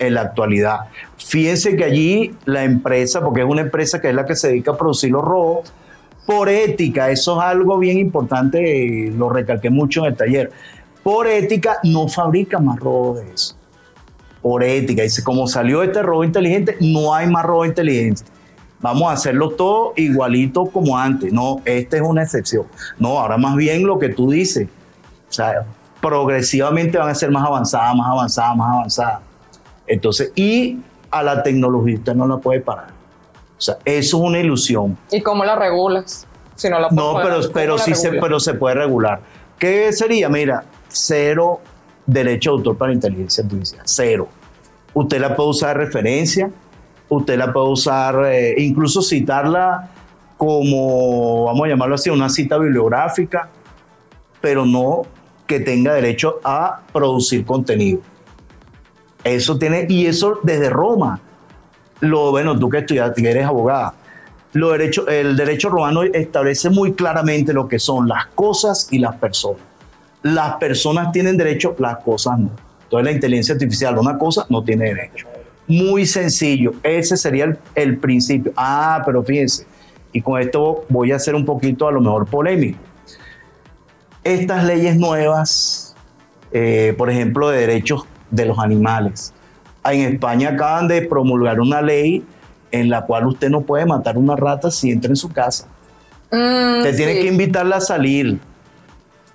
en la actualidad. Fíjense que allí la empresa, porque es una empresa que es la que se dedica a producir los robots, por ética, eso es algo bien importante, lo recalqué mucho en el taller, por ética no fabrica más robots de eso. Por ética, dice, como salió este robot inteligente, no hay más robot inteligente. Vamos a hacerlo todo igualito como antes. No, esta es una excepción. No, ahora más bien lo que tú dices. O sea, progresivamente van a ser más avanzadas, más avanzadas, más avanzadas. Entonces, y a la tecnología usted no la puede parar. O sea, eso es una ilusión. ¿Y cómo la regulas? Si no la No, pero, pero sí se, pero se puede regular. ¿Qué sería? Mira, cero derecho de autor para inteligencia artificial. Cero. Usted la puede usar de referencia, usted la puede usar, eh, incluso citarla como, vamos a llamarlo así, una cita bibliográfica, pero no que tenga derecho a producir contenido. Eso tiene, y eso desde Roma. Lo, bueno, tú que estudiaste, que eres abogada, lo derecho, el derecho romano establece muy claramente lo que son las cosas y las personas. Las personas tienen derecho, las cosas no. Entonces la inteligencia artificial, una cosa no tiene derecho. Muy sencillo, ese sería el, principio. Ah, pero fíjense, y con esto voy a ser un poquito a lo mejor polémico. Estas leyes nuevas, eh, por ejemplo, de derechos de los animales. En España acaban de promulgar una ley en la cual usted no puede matar una rata si entra en su casa. Mm, Te tiene que invitarla a salir.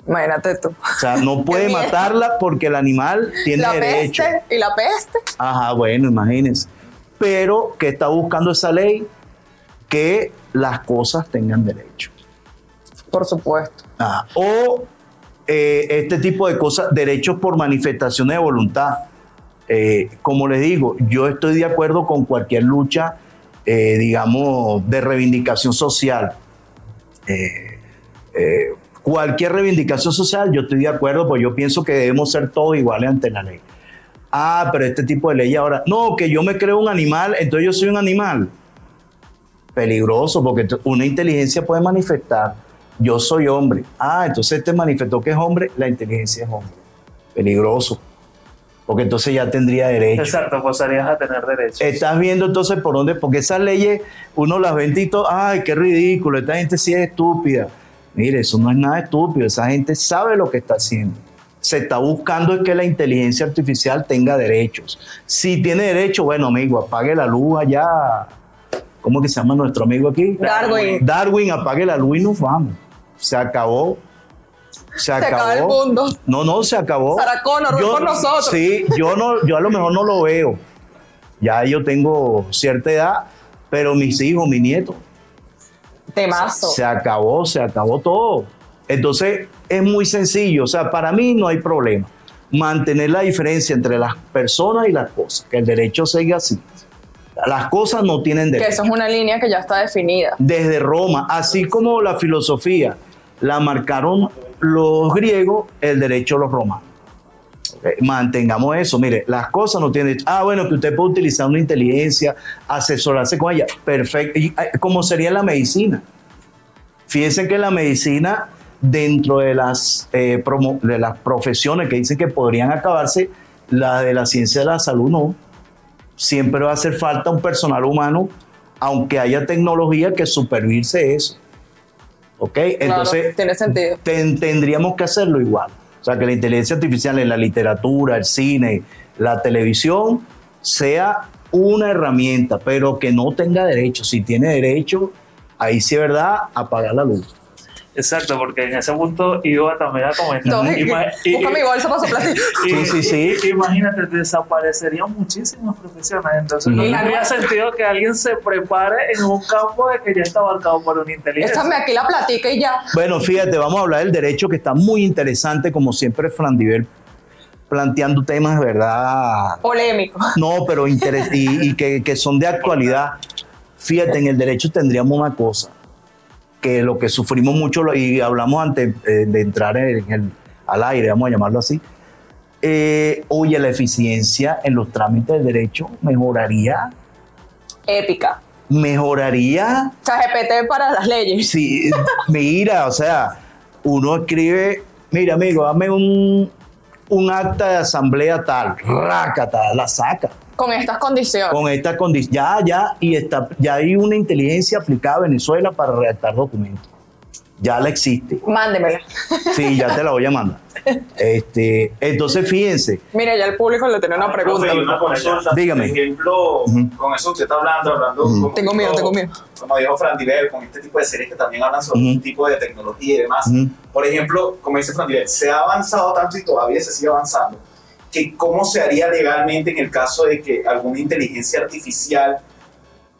Imagínate tú. O sea, no puede matarla porque el animal tiene La derecho. peste y la peste. Ajá, bueno, imagínense. Pero que está buscando esa ley que las cosas tengan derecho. Por supuesto. Ah, o eh, este tipo de cosas, derechos por manifestaciones de voluntad. Eh, como les digo, yo estoy de acuerdo con cualquier lucha, eh, digamos, de reivindicación social. Cualquier reivindicación social, yo estoy de acuerdo, pues yo pienso que debemos ser todos iguales ante la ley. Ah, pero este tipo de ley ahora, no, que yo me creo un animal, entonces yo soy un animal. Peligroso, porque una inteligencia puede manifestar, yo soy hombre. Ah, entonces este manifestó que es hombre, la inteligencia es hombre. Peligroso, porque entonces ya tendría derecho. Exacto, pasarías a tener derechos. Estás viendo entonces por dónde, porque esas leyes uno las ve y todo, ay, qué ridículo, esta gente sí es estúpida. Mire, eso no es nada estúpido, esa gente sabe lo que está haciendo. Se está buscando es que la inteligencia artificial tenga derechos. Si tiene derecho, bueno, amigo, apague la luz allá. ¿Cómo que se llama nuestro amigo aquí? Darwin. Darwin, apague la luz y nos vamos. Se acabó. Se acabó. acaba el mundo. No, no, se acabó. Sarah Connor, ven por nosotros. Sí, yo, no, yo a lo mejor no lo veo. Ya yo tengo cierta edad, pero mis hijos, mis nietos, Temazo. se acabó, se acabó todo. Entonces, es muy sencillo. O sea, para mí no hay problema. Mantener la diferencia entre las personas y las cosas. Que el derecho siga así. Las cosas no tienen Que derecho. eso es una línea que ya está definida. Desde Roma, así como la filosofía la marcaron los griegos, el derecho los romanos. Ok, Mantengamos eso. Mire, las cosas no tienen. Ah, bueno, que usted puede utilizar una inteligencia, asesorarse con ella. Perfecto. Eh, como sería la medicina. Fíjense que la medicina, dentro de las, eh, promo- de las profesiones que dicen que podrían acabarse, la de la ciencia de la salud no. Siempre va a hacer falta un personal humano, aunque haya tecnología que supervise eso. ¿Ok? Entonces, claro, tiene sentido. ten- tendríamos que hacerlo igual. O sea, que la inteligencia artificial en la literatura, el cine, la televisión, sea una herramienta, pero que no tenga derecho. Si tiene derecho, ahí sí es verdad, apagar la luz. Exacto, porque en ese punto iba también a comentar. Entonces, Ima- y- busca mi bolsa para soplar Sí, sí, sí. Imagínate, desaparecerían muchísimas profesiones. Entonces, no tendría sentido que alguien se prepare en un campo de que ya está abarcado por una inteligencia. Échame aquí la platica y ya. Bueno, fíjate, vamos a hablar del derecho que está muy interesante, como siempre, Frandiver, planteando temas verdad Polémico. No, pero interes- y, y que, que son de actualidad. Fíjate, en el derecho tendríamos una cosa, que lo que sufrimos mucho, y hablamos antes eh, de entrar en el, al aire, vamos a llamarlo así, eh, oye, la eficiencia en los trámites de derecho mejoraría, Épica. mejoraría, ChatGPT para las leyes. si, mira, o sea, uno escribe, mira amigo, dame un, un acta de asamblea tal, rácata, la saca. Con estas condiciones. con esta condición. Ya, ya, y está, ya hay una inteligencia aplicada a Venezuela para redactar documentos. Ya la existe. Mándemela. Sí, ya te la voy a mandar. Este, entonces, fíjense, Mira, ya el público le tiene una pregunta. Profe, y una consulta. Dígame. Por ejemplo, con eso que usted está hablando, hablando Tengo dijo- miedo, tengo miedo. Como dijo Fran Diver, con este tipo de series que también hablan sobre Ujú. un tipo de tecnología y demás. Por ejemplo, como dice Fran Diver, se ha avanzado tanto y todavía se sigue avanzando, que cómo se haría legalmente en el caso de que alguna inteligencia artificial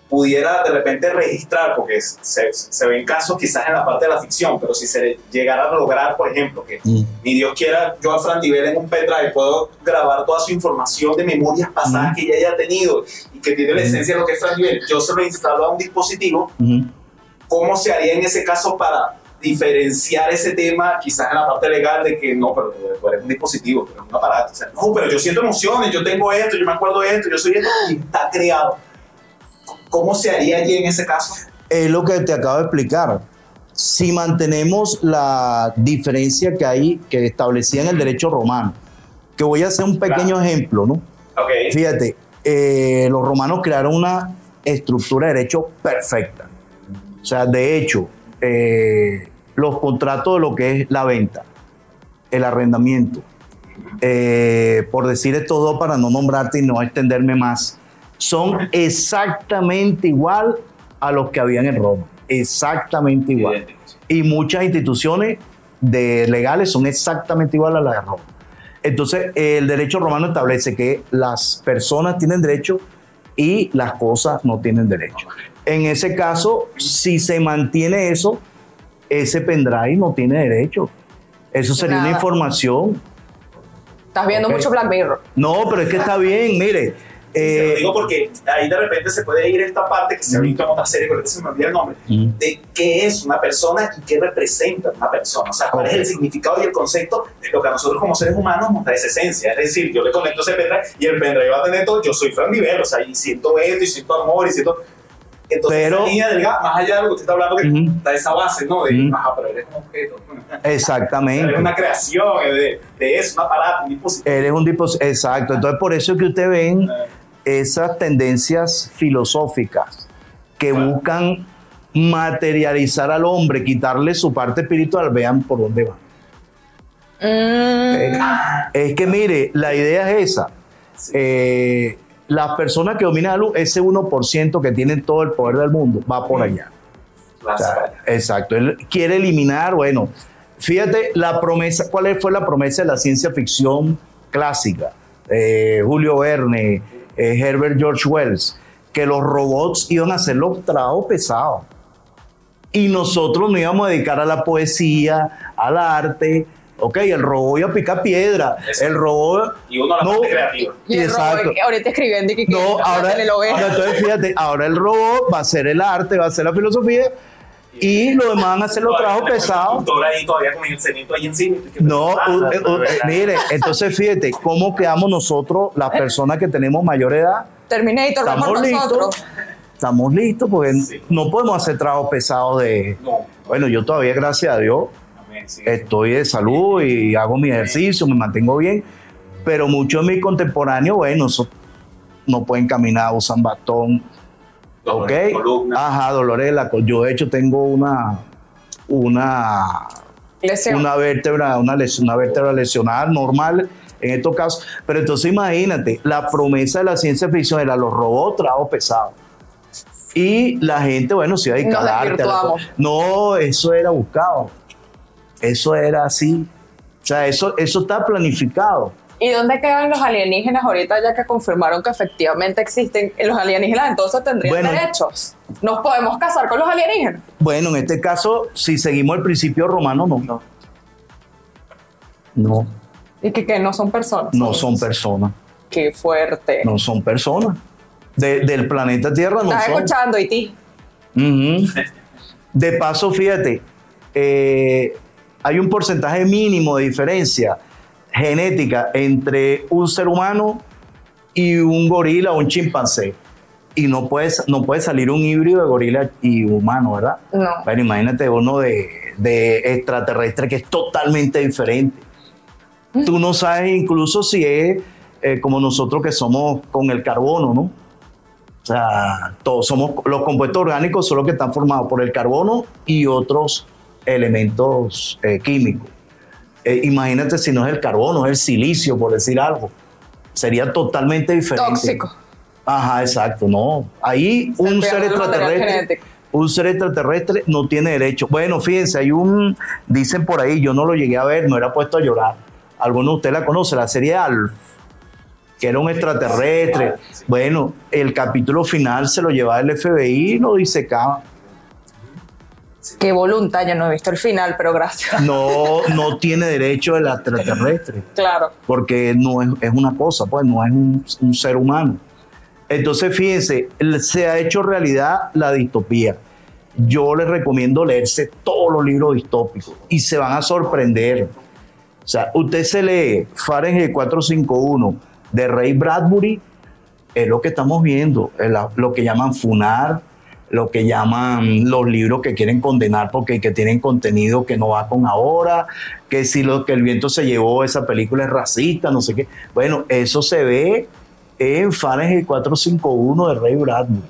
pudiera de repente registrar, porque se, se ven casos quizás en la parte de la ficción, pero si se llegara a lograr, por ejemplo, que ni Dios quiera, yo a Fran Diver en un pendrive puedo grabar toda su información de memorias pasadas Ujú. que ella haya tenido y que tiene la Ujú. esencia de lo que es Fran Diver, yo se lo instalo a un dispositivo, ujú, ¿cómo se haría en ese caso para diferenciar ese tema quizás en la parte legal de que no, pero tú eres un dispositivo, tú eres un aparato, o sea, no, pero yo siento emociones, yo tengo esto, yo me acuerdo de esto, yo soy esto, y está creado. ¿Cómo se haría allí en ese caso? es lo que te acabo de explicar. Si mantenemos la diferencia que hay, que establecía en el derecho romano, que voy a hacer un pequeño ejemplo, ¿no? Ok. Fíjate, eh, los romanos crearon una estructura de derecho perfecta. O O sea, de hecho, eh, los contratos de lo que es la venta, el arrendamiento, eh, por decir estos dos para no nombrarte y no extenderme más, son exactamente igual a los que habían en Roma. Exactamente igual. Y muchas instituciones de legales son exactamente igual a las de Roma. Entonces, el derecho romano establece que las personas tienen derecho y las cosas no tienen derecho. En ese caso, si se mantiene eso, ese pendrive no tiene derecho. Eso sería una información. Estás viendo mucho Black Mirror. No, pero es que está bien, mire. se lo eh, digo porque ahí de repente se puede ir esta parte que se ha visto en otra serie, que se me olvida el nombre, de qué es una persona y qué representa una persona. O sea, cuál es el significado y el concepto de lo que a nosotros como seres humanos nos da esa esencia. Es decir, yo le conecto ese pendrive y el pendrive va a tener todo, yo soy fan nivel, o sea, y siento esto y siento amor y siento entonces, pero, esa más allá de lo que usted está hablando, que está esa base, ¿no? De, ajá, pero eres un objeto. Exactamente. eres una creación de, de, eso, un aparato, un dispositivo. Eres un dispositivo, exacto. Entonces, por eso es que usted ven esas tendencias filosóficas que buscan materializar al hombre, quitarle su parte espiritual, vean por dónde van. Mm. Es, que mire, la idea es esa. Eh, las personas que dominan la luz, ese 1% que tienen todo el poder del mundo, va por allá. exacto. Él quiere eliminar, bueno, fíjate la promesa, ¿cuál fue la promesa de la ciencia ficción clásica? Eh, Julio Verne, eh, Herbert George Wells, que los robots iban a hacer los trabajos pesados. Y nosotros nos íbamos a dedicar a la poesía, al arte, Ok, el robot iba a picar piedra. El robot. Y uno la no, parte creativa. Y el exacto. ahorita escribiendo y que no, ahora, ahora, entonces fíjate, ahora el robot va a ser el arte, va a ser la filosofía. Y los demás van a hacer los trabajos pesados. ahí todavía con el cenito ahí encima. No, mire, entonces fíjate, ¿cómo quedamos nosotros, las personas que tenemos mayor edad? Terminator, estamos listos. Estamos listos porque no podemos hacer trabajos pesados de. Bueno, yo todavía, gracias a Dios, Estoy de salud y hago mi ejercicio, me mantengo bien, pero muchos de mis contemporáneos, bueno, no pueden caminar, usan bastón. ¿Ok? Ajá, dolores de la Yo, de hecho, tengo una. Una. Una vértebra, una, lesión, una vértebra lesionada normal en estos casos. Pero entonces imagínate, la promesa de la ciencia ficción era los robots trabajo pesado. Y la gente, bueno, se iba a dedicar No, eso era buscado. Eso era así. O sea, eso, eso está planificado. ¿Y dónde quedan los alienígenas ahorita ya que confirmaron que efectivamente existen los alienígenas? Entonces tendrían derechos. ¿Nos podemos casar con los alienígenas? Bueno, en este caso, si seguimos el principio romano, no. No. ¿Y que, no son personas? No son personas. Qué fuerte. No son personas. del planeta Tierra no ¿Estás escuchando, Iti? De paso, fíjate, eh, hay un porcentaje mínimo de diferencia genética entre un ser humano y un gorila o un chimpancé. Y no puede, no puede salir un híbrido de gorila y humano, ¿verdad? No. Bueno, imagínate uno de, extraterrestre que es totalmente diferente. Tú no sabes incluso si es eh, como nosotros que somos con el carbono, ¿no? O sea, todos somos, los compuestos orgánicos son los que están formados por el carbono y otros elementos eh, químicos. Eh, imagínate si no es el carbono, es el silicio, por decir algo. Sería totalmente diferente. Tóxico. Ajá, exacto, no. Ahí un ser extraterrestre, un ser extraterrestre no tiene derecho. Bueno, fíjense, hay un, dicen por ahí, yo no lo llegué a ver, me era puesto a llorar. Alguno de ustedes la conoce, la serie Alf, que era un extraterrestre. Bueno, el capítulo final se lo lleva el FBI y lo dice Qué voluntad, yo no he visto el final, pero gracias. No, no tiene derecho el extraterrestre. Claro. Porque no es, una cosa, pues no es un, ser humano. Entonces, fíjense, se ha hecho realidad la distopía. Yo les recomiendo leerse todos los libros distópicos y se van a sorprender. O sea, usted se lee Fahrenheit 451 de Ray Bradbury, es lo que estamos viendo, lo que llaman FUNAR, lo que llaman los libros que quieren condenar porque que tienen contenido que no va con ahora, que si lo que el viento se llevó, esa película es racista, no sé qué. Bueno, eso se ve en Fahrenheit 451 de Ray Bradbury.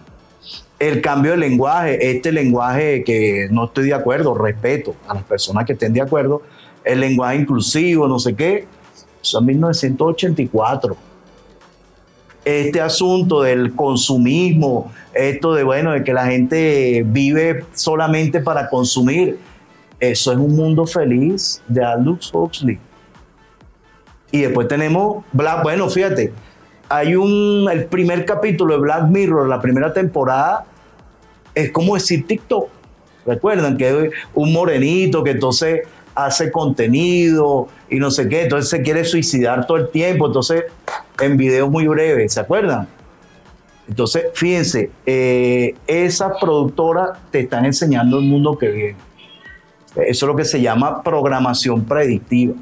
el cambio de lenguaje, este lenguaje que no estoy de acuerdo, respeto a las personas que estén de acuerdo, el lenguaje inclusivo, no sé qué, eso es 1984. Este asunto del consumismo, esto de, bueno, de que la gente vive solamente para consumir, eso es un mundo feliz de Aldous Huxley. Y después tenemos Black, bueno, fíjate, hay un, el primer capítulo de Black Mirror, la primera temporada, es como decir TikTok. Recuerdan que es un morenito que entonces hace contenido y no sé qué, entonces se quiere suicidar todo el tiempo, entonces en videos muy breves, ¿se acuerdan? Entonces, fíjense, eh, esas productoras te están enseñando el mundo que viene. Eso es lo que se llama programación predictiva.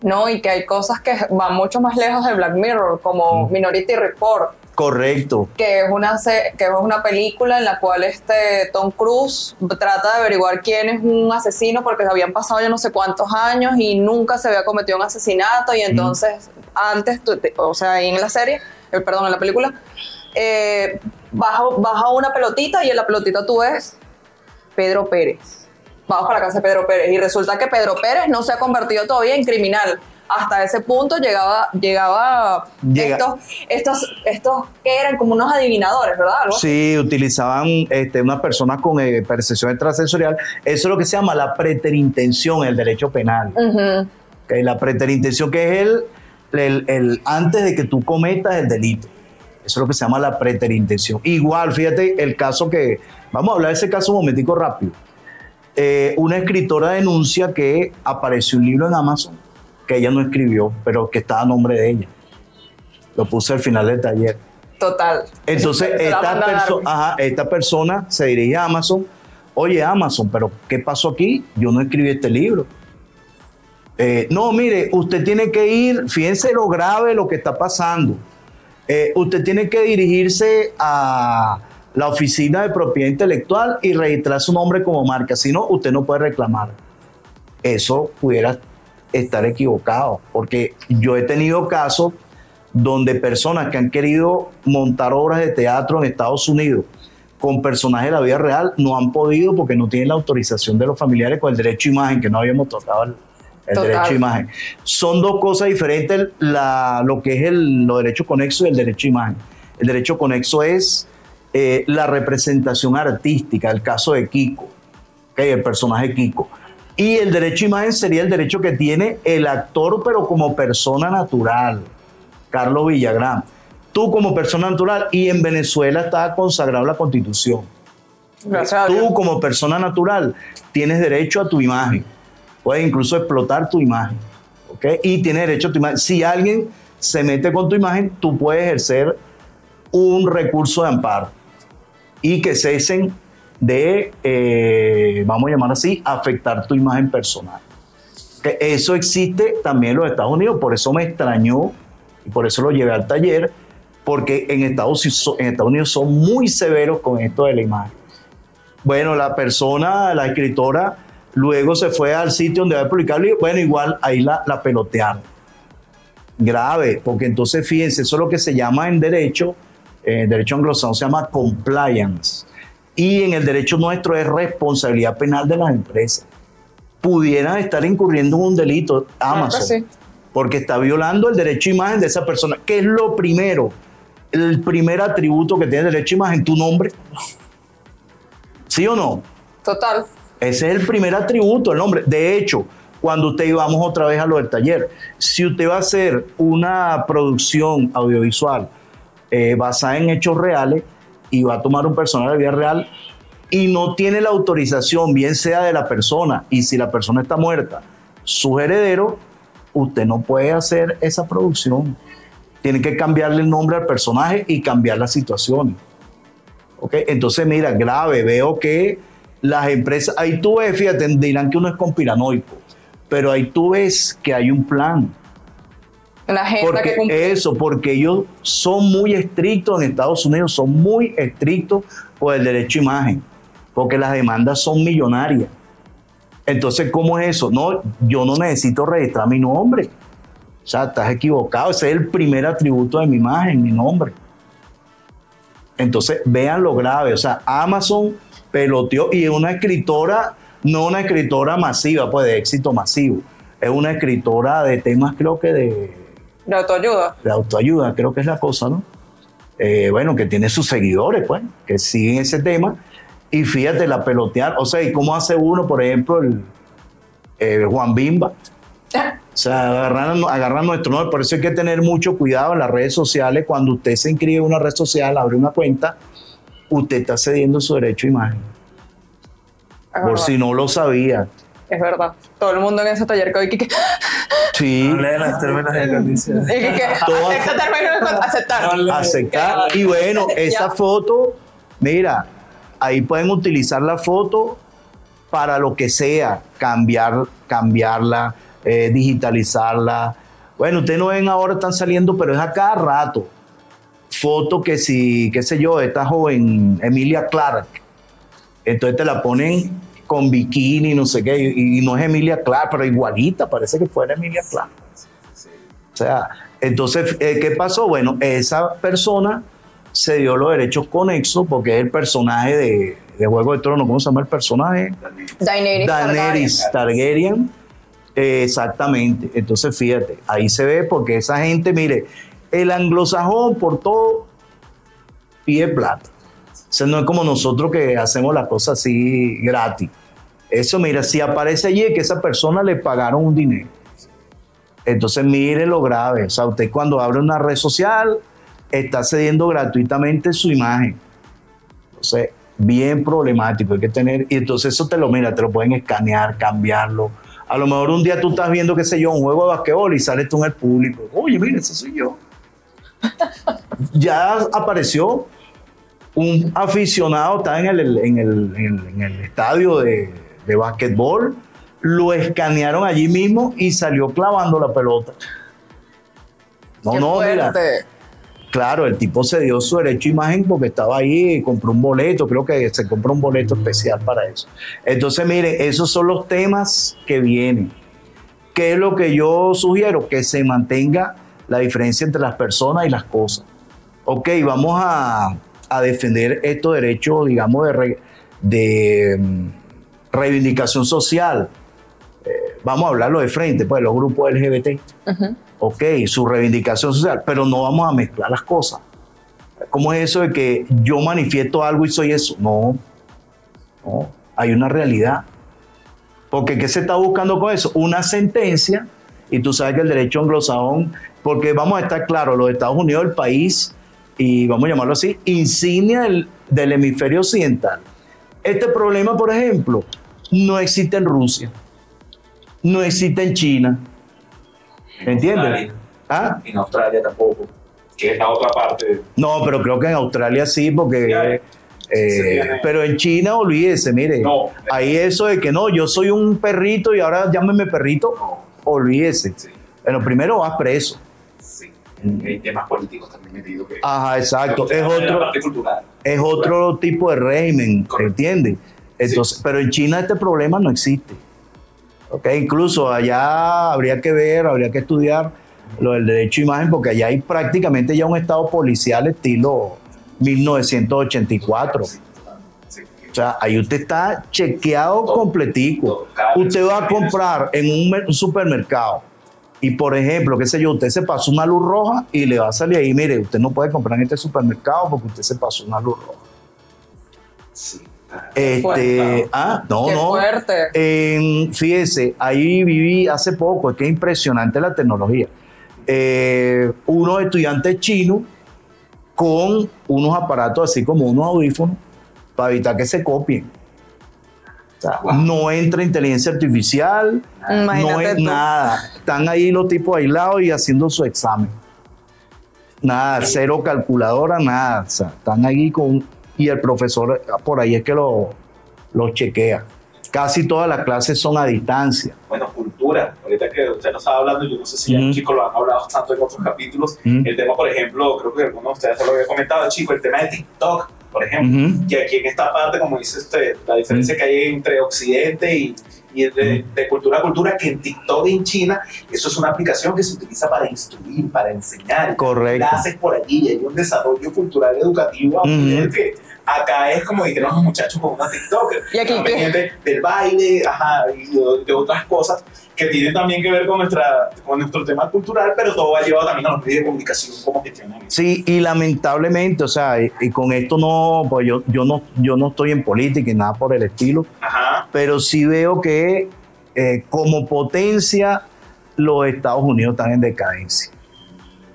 No, y que hay cosas que van mucho más lejos de Black Mirror, como Minority Report. Correcto. Que es, una, que es una película en la cual este Tom Cruise trata de averiguar quién es un asesino porque habían pasado ya no sé cuántos años y nunca se había cometido un asesinato y entonces antes, o sea, ahí en la serie, el eh, perdón, en la película, eh, baja, baja una pelotita y en la pelotita tú ves Pedro Pérez vamos para casa de Pedro Pérez. Y resulta que Pedro Pérez no se ha convertido todavía en criminal. Hasta ese punto llegaba, llegaba estos, estos, estos que eran como unos adivinadores, ¿verdad? Sí, utilizaban este, unas personas con eh, percepción extrasensorial. Eso es lo que se llama la preterintención en el derecho penal. la preterintención que es el, el, antes de que tú cometas el delito. Eso es lo que se llama la preterintención. Igual, fíjate el caso que... Vamos a hablar de ese caso un momentico rápido. Eh, una escritora denuncia que apareció un libro en Amazon que ella no escribió, pero que estaba a nombre de ella. Lo puse al final del taller. Total. Entonces, esta, esta persona se dirige a Amazon. Oye, Amazon, pero ¿qué pasó aquí? Yo no escribí este libro. Eh, no, mire, usted tiene que ir, fíjense lo grave lo que está pasando. Eh, usted tiene que dirigirse a, la oficina de propiedad intelectual y registrar su nombre como marca. Si no, usted no puede reclamar. Eso pudiera estar equivocado, porque yo he tenido casos donde personas que han querido montar obras de teatro en Estados Unidos con personajes de la vida real no han podido porque no tienen la autorización de los familiares con el derecho a imagen, que no habíamos tratado el, derecho a imagen. Son dos cosas diferentes, lo que es el derecho conexo y el derecho a imagen. El derecho conexo es eh, la representación artística, el caso de Kiko, el personaje Kiko. Y el derecho a imagen sería el derecho que tiene el actor, pero como persona natural, Carlos Villagrán. Tú como persona natural, y en Venezuela está consagrada la constitución. Tú como persona natural tienes derecho a tu imagen. Puedes incluso explotar tu imagen. Y tienes derecho a tu imagen. Si alguien se mete con tu imagen, tú puedes ejercer un recurso de amparo y que cesen de, eh, vamos a llamar así, afectar tu imagen personal. Eso existe también en los Estados Unidos, por eso me extrañó y por eso lo llevé al taller, porque en Estados, Unidos son muy severos con esto de la imagen. Bueno, la persona, la escritora, luego se fue al sitio donde va a publicar y bueno, igual ahí la, la pelotearon. Grave, porque entonces fíjense, eso es lo que se llama en derecho en eh, derecho anglosajón se llama compliance. Y en el derecho nuestro es responsabilidad penal de las empresas. Pudieran estar incurriendo en un delito Amazon, porque está violando el derecho a imagen de esa persona, que es lo primero, el primer atributo que tiene el derecho a imagen, tu nombre. ¿Sí o no? Total. Ese es el primer atributo, el nombre. De hecho, cuando usted íbamos otra vez a lo del taller, si usted va a hacer una producción audiovisual, eh, basada en hechos reales y va a tomar un personaje de vida real y no tiene la autorización, bien sea de la persona, y si la persona está muerta, su heredero, usted no puede hacer esa producción. Tiene que cambiarle el nombre al personaje y cambiar las situaciones. ¿Okay? Entonces, mira, grave, veo que las empresas, ahí tú ves, fíjate, dirán que uno es conspiranoico, pero ahí tú ves que hay un plan porque Eso, porque ellos son muy estrictos en Estados Unidos, son muy estrictos por el derecho a imagen, porque las demandas son millonarias. Entonces, ¿cómo es eso? No, yo no necesito registrar mi nombre. O sea, estás equivocado. Ese es el primer atributo de mi imagen, mi nombre. Entonces, vean lo grave. O sea, Amazon peloteó y es una escritora, no una escritora masiva, pues de éxito masivo. Es una escritora de temas, creo que de. De autoayuda. De autoayuda, creo que es la cosa, ¿no? Eh, bueno, que tiene sus seguidores, pues, que siguen ese tema. Y fíjate, la pelotear. O sea, ¿y cómo hace uno, por ejemplo, el, el Juan Bimba? O sea, agarrar, nuestro nombre. Por eso hay que tener mucho cuidado en las redes sociales. Cuando usted se inscribe en una red social, abre una cuenta, usted está cediendo su derecho a imagen. por si no lo sabía. Es verdad. Todo el mundo en ese taller que hoy que... Sí. No lee las términos de condiciones. Y que, acepta términos de aceptar. aceptar. Y bueno, esa foto, mira, ahí pueden utilizar la foto para lo que sea, cambiar, cambiarla, eh, digitalizarla. Bueno, ustedes no ven ahora, están saliendo, pero es a cada rato. Foto que si, qué sé yo, esta joven Emilia Clark. Entonces te la ponen con bikini, no sé qué, y, no es Emilia Clark, pero igualita, parece que fuera Emilia Clark. O sea, entonces, eh, ¿qué pasó? Bueno, esa persona se dio los derechos conexos porque es el personaje de, de Juego de Tronos, ¿cómo se llama el personaje? Daenerys, Daenerys Targaryen exactamente. Entonces, fíjate, ahí se ve porque esa gente, mire, el anglosajón por todo pide plata. O sea, no es como nosotros que hacemos las cosas así gratis. Eso, mira, si aparece allí es que esa persona le pagaron un dinero. Entonces, mire lo grave. O sea, usted cuando abre una red social está cediendo gratuitamente su imagen. Entonces, bien problemático. Hay que tener, y entonces eso te lo mira, te lo pueden escanear, cambiarlo a lo mejor un día tú estás viendo, qué sé yo, un juego de basquetbol y sales tú en el público. Oye, mira, ese soy yo. ya apareció un aficionado, está en el, en el, en el, estadio de, de basquetbol, lo escanearon allí mismo y salió clavando la pelota. No, no, mira. Claro, el tipo se dio su derecho a imagen porque estaba ahí, y compró un boleto, creo que se compró un boleto especial para eso. Entonces, mire, esos son los temas que vienen. ¿Qué es lo que yo sugiero? Que se mantenga la diferencia entre las personas y las cosas. Ok, vamos a, defender estos derechos, digamos, de, de mm, reivindicación social. Eh, vamos a hablarlo de frente, pues, los grupos LGBT ok, su reivindicación social, pero no vamos a mezclar las cosas. ¿Cómo es eso de que yo manifiesto algo y soy eso? No, no, hay una realidad. Porque ¿qué se está buscando con eso? Una sentencia, y tú sabes que el derecho anglosajón, porque vamos a estar claros, los Estados Unidos, el país, y vamos a llamarlo así, insignia del, del hemisferio occidental. Este problema, por ejemplo, no existe en Rusia, no existe en China, ¿Entiendes? ¿Ah? En Australia tampoco, que es la otra parte. No, pero creo que en Australia sí, porque... Eh, pero en China, olvídese, mire, ahí eso de que no, yo soy un perrito y ahora llámeme perrito, olvídese. Bueno, primero vas preso. Sí, hay temas políticos también metidos. Que, Ajá, exacto. Es otro, es otro tipo de régimen, ¿entiendes? Entonces, pero en China este problema no existe. Okay, incluso allá habría que ver, habría que estudiar lo del derecho a imagen, porque allá hay prácticamente ya un estado policial estilo 1984. O sea, ahí usted está chequeado completico. Usted va a comprar en un supermercado y, por ejemplo, qué sé yo, usted se pasó una luz roja y le va a salir ahí, mire, usted no puede comprar en este supermercado porque usted se pasó una luz roja. Sí. Este, ah, no, no. Fuerte. fíjese, ahí viví hace poco, es que es impresionante la tecnología. Eh, unos estudiantes chinos con unos aparatos así como unos audífonos para evitar que se copien. No entra inteligencia artificial, no es nada. Están ahí los tipos aislados y haciendo su examen. Nada, cero calculadora, nada. están ahí con y el profesor por ahí es que lo, lo chequea. Casi todas las clases son a distancia. Bueno, cultura. Ahorita que usted nos estaba hablando, yo no sé si mm. chicos lo han hablado tanto en otros capítulos. El tema, por ejemplo, creo que alguno de ustedes se lo había comentado, chico, el tema de TikTok, por ejemplo. Que aquí en esta parte, como dice usted, la diferencia que hay entre Occidente y, y de, de, cultura a cultura, que en TikTok en China, eso es una aplicación que se utiliza para instruir, para enseñar. Correcto. Clases por allí, y hay un desarrollo cultural educativo a un nivel que acá es como dijeron los muchachos con una TikToker. Y aquí de, del baile, ajá, y de, de, otras cosas que tienen también que ver con, nuestra, con nuestro tema cultural, pero todo va llevado también a los medios de comunicación, cómo gestionan Sí, y lamentablemente, o sea, y, y, con esto no, pues yo, yo no, yo no estoy en política y nada por el estilo, Ajá. pero sí veo que eh, como potencia los Estados Unidos están en decadencia.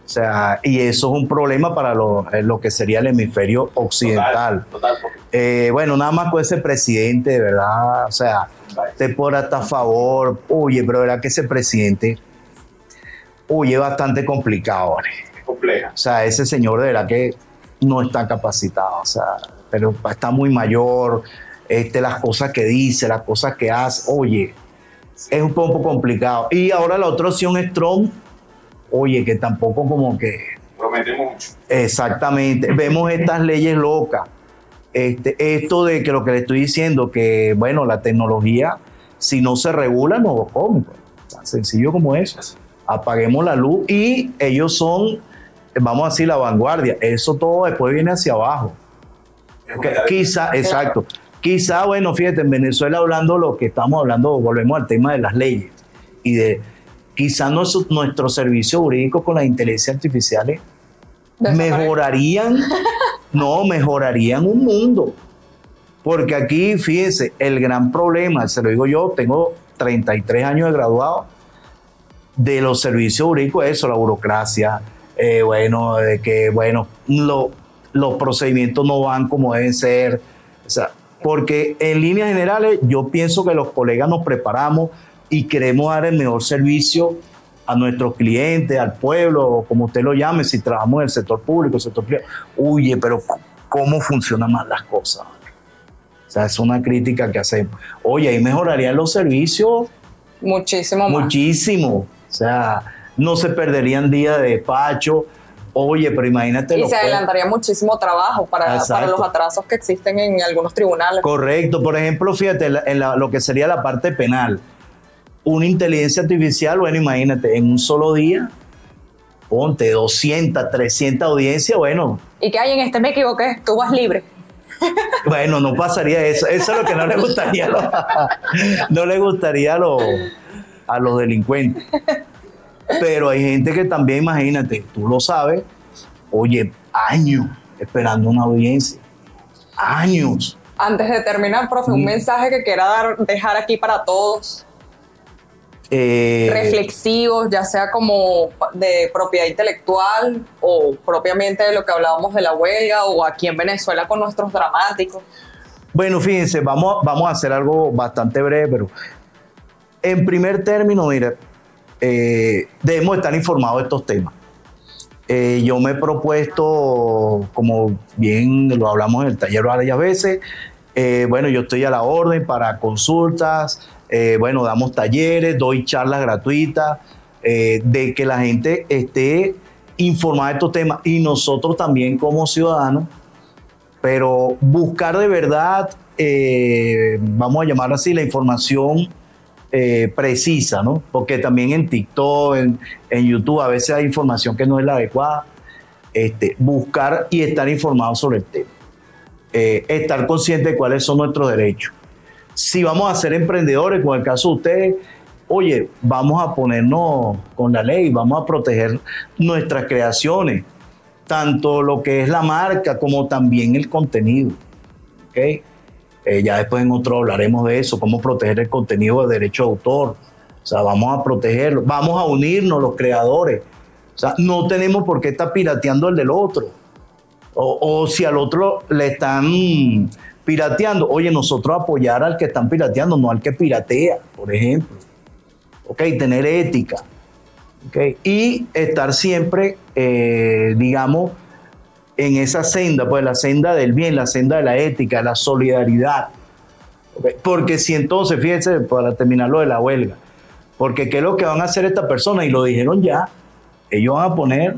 O sea, y eso es un problema para lo, eh, lo que sería el hemisferio occidental. Total, total eh, bueno, nada más con ese presidente, de verdad, o sea, te por hasta a favor. Oye, pero verdad que ese presidente, oye, es bastante complicado. Compleja. O sea, ese señor de verdad que no está capacitado, o sea, pero está muy mayor, este, las cosas que dice, las cosas que hace, oye, es un poco complicado. Y ahora la otra opción es Trump, oye, que tampoco como que... Promete mucho. Exactamente. Vemos estas leyes locas. Este, esto de que lo que le estoy diciendo, que bueno, la tecnología, si no se regula, no come. Tan sencillo como eso. Apaguemos la luz y ellos son, vamos a decir, la vanguardia. Eso todo después viene hacia abajo. Quizá, exacto. Quizá, bueno, fíjate, en Venezuela hablando lo que estamos hablando, volvemos al tema de las leyes y de quizá nuestro, nuestro servicio jurídico con las inteligencias artificiales mejorarían, no, mejorarían un mundo. Porque aquí, fíjense, el gran problema, se lo digo yo, tengo 33 años de graduado, de los servicios jurídicos, eso, la burocracia, eh, bueno, de que, bueno, lo, los procedimientos no van como deben ser. O sea, porque en líneas generales yo pienso que los colegas nos preparamos y queremos dar el mejor servicio a nuestros clientes, al pueblo, como usted lo llame, si trabajamos en el sector público, el sector privado. Oye, pero ¿cómo funcionan más las cosas? O sea, es una crítica que hacemos. Oye, ahí mejorarían los servicios. Muchísimo más. Muchísimo. O sea, no se perderían días de despacho. Oye, pero imagínate. Y se adelantaría muchísimo trabajo para, para, los atrasos que existen en algunos tribunales. Correcto. Por ejemplo, fíjate, en la, lo que sería la parte penal una inteligencia artificial, bueno, imagínate, en un solo día, ponte 200, 300 audiencias, bueno. ¿Y qué hay en este? Me equivoqué, tú vas libre. Bueno, no pasaría eso. Eso es lo que no le gustaría a los, no le gustaría a los, a los delincuentes. Pero hay gente que también, imagínate, tú lo sabes, oye, años esperando una audiencia. Años. Antes de terminar, profe, un mensaje que quiera dar, dejar aquí para todos eh, reflexivos, ya sea como de propiedad intelectual o propiamente de lo que hablábamos de la huelga o aquí en Venezuela con nuestros dramáticos. Bueno, fíjense, vamos, vamos a hacer algo bastante breve, pero en primer término, mira, eh, debemos estar informados de estos temas. Eh, yo me he propuesto, como bien lo hablamos en el taller varias veces, bueno, yo estoy a la orden para consultas, eh, bueno, damos talleres, doy charlas gratuitas, eh, de que la gente esté informada de estos temas y nosotros también como ciudadanos, pero buscar de verdad, eh, vamos a llamar así, la información precisa, ¿no? Porque también en TikTok, en, en, YouTube, a veces hay información que no es la adecuada. Este, buscar y estar informado sobre el tema. estar consciente de cuáles son nuestros derechos si vamos a ser emprendedores, con el caso de ustedes, oye, vamos a ponernos con la ley, vamos a proteger nuestras creaciones, tanto lo que es la marca como también el contenido. ¿okay? Eh, ya después en otro hablaremos de eso, cómo proteger el contenido de derecho de autor. O sea, vamos a protegerlo, vamos a unirnos los creadores. O sea, no tenemos por qué estar pirateando el del otro. O, o si al otro le están pirateando, oye, nosotros apoyar al que están pirateando, no al que piratea, por ejemplo. Ok, tener ética. Okay. Y estar siempre, eh, digamos, en esa senda, pues la senda del bien, la senda de la ética, la solidaridad. Porque si entonces, fíjense, para terminar lo de la huelga, porque qué es lo que van a hacer estas personas, y lo dijeron ya, ellos van a poner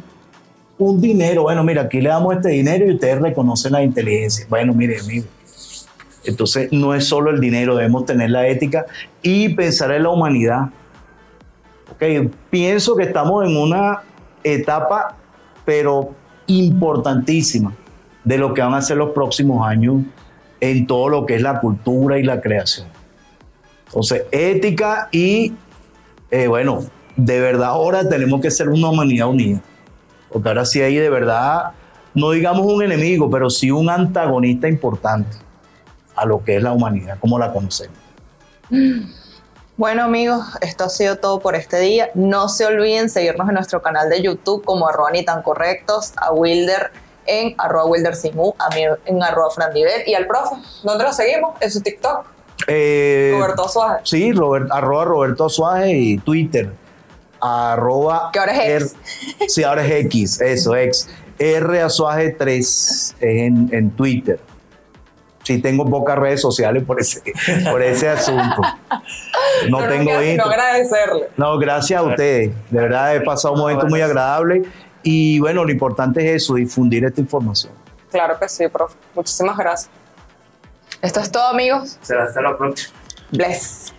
un dinero, bueno, mira, aquí le damos este dinero y ustedes reconocen la inteligencia. Bueno, mire, amigo, Entonces, no es solo el dinero, debemos tener la ética y pensar en la humanidad. Pienso que estamos en una etapa, pero importantísima, de lo que van a ser los próximos años en todo lo que es la cultura y la creación. Entonces, ética y, eh, bueno, de verdad ahora tenemos que ser una humanidad unida. Porque ahora sí hay de verdad, no digamos un enemigo, pero sí un antagonista importante a lo que es la humanidad, como la conocemos. Bueno amigos, esto ha sido todo por este día. No se olviden seguirnos en nuestro canal de YouTube como arroba ni tan correctos, a Wilder en arroba Wilder Simu, a mí en arroba Frandivel y al profe. ¿Dónde lo seguimos? En su TikTok. Eh, Roberto Suárez. Sí, Robert, arroba Roberto Suárez y Twitter. Arroba. Que ahora es X. sí, ahora es X, eso, X. R Azuaje 3 en, en Twitter. Sí, tengo pocas redes sociales por ese, por ese asunto. No, tengo no agradecerle. No, gracias a ustedes. De verdad he pasado un momento muy agradable. Y bueno, lo importante es eso, difundir esta información. Claro que sí, profe. Muchísimas gracias. Esto es todo, amigos. Será hasta la próxima. Bless.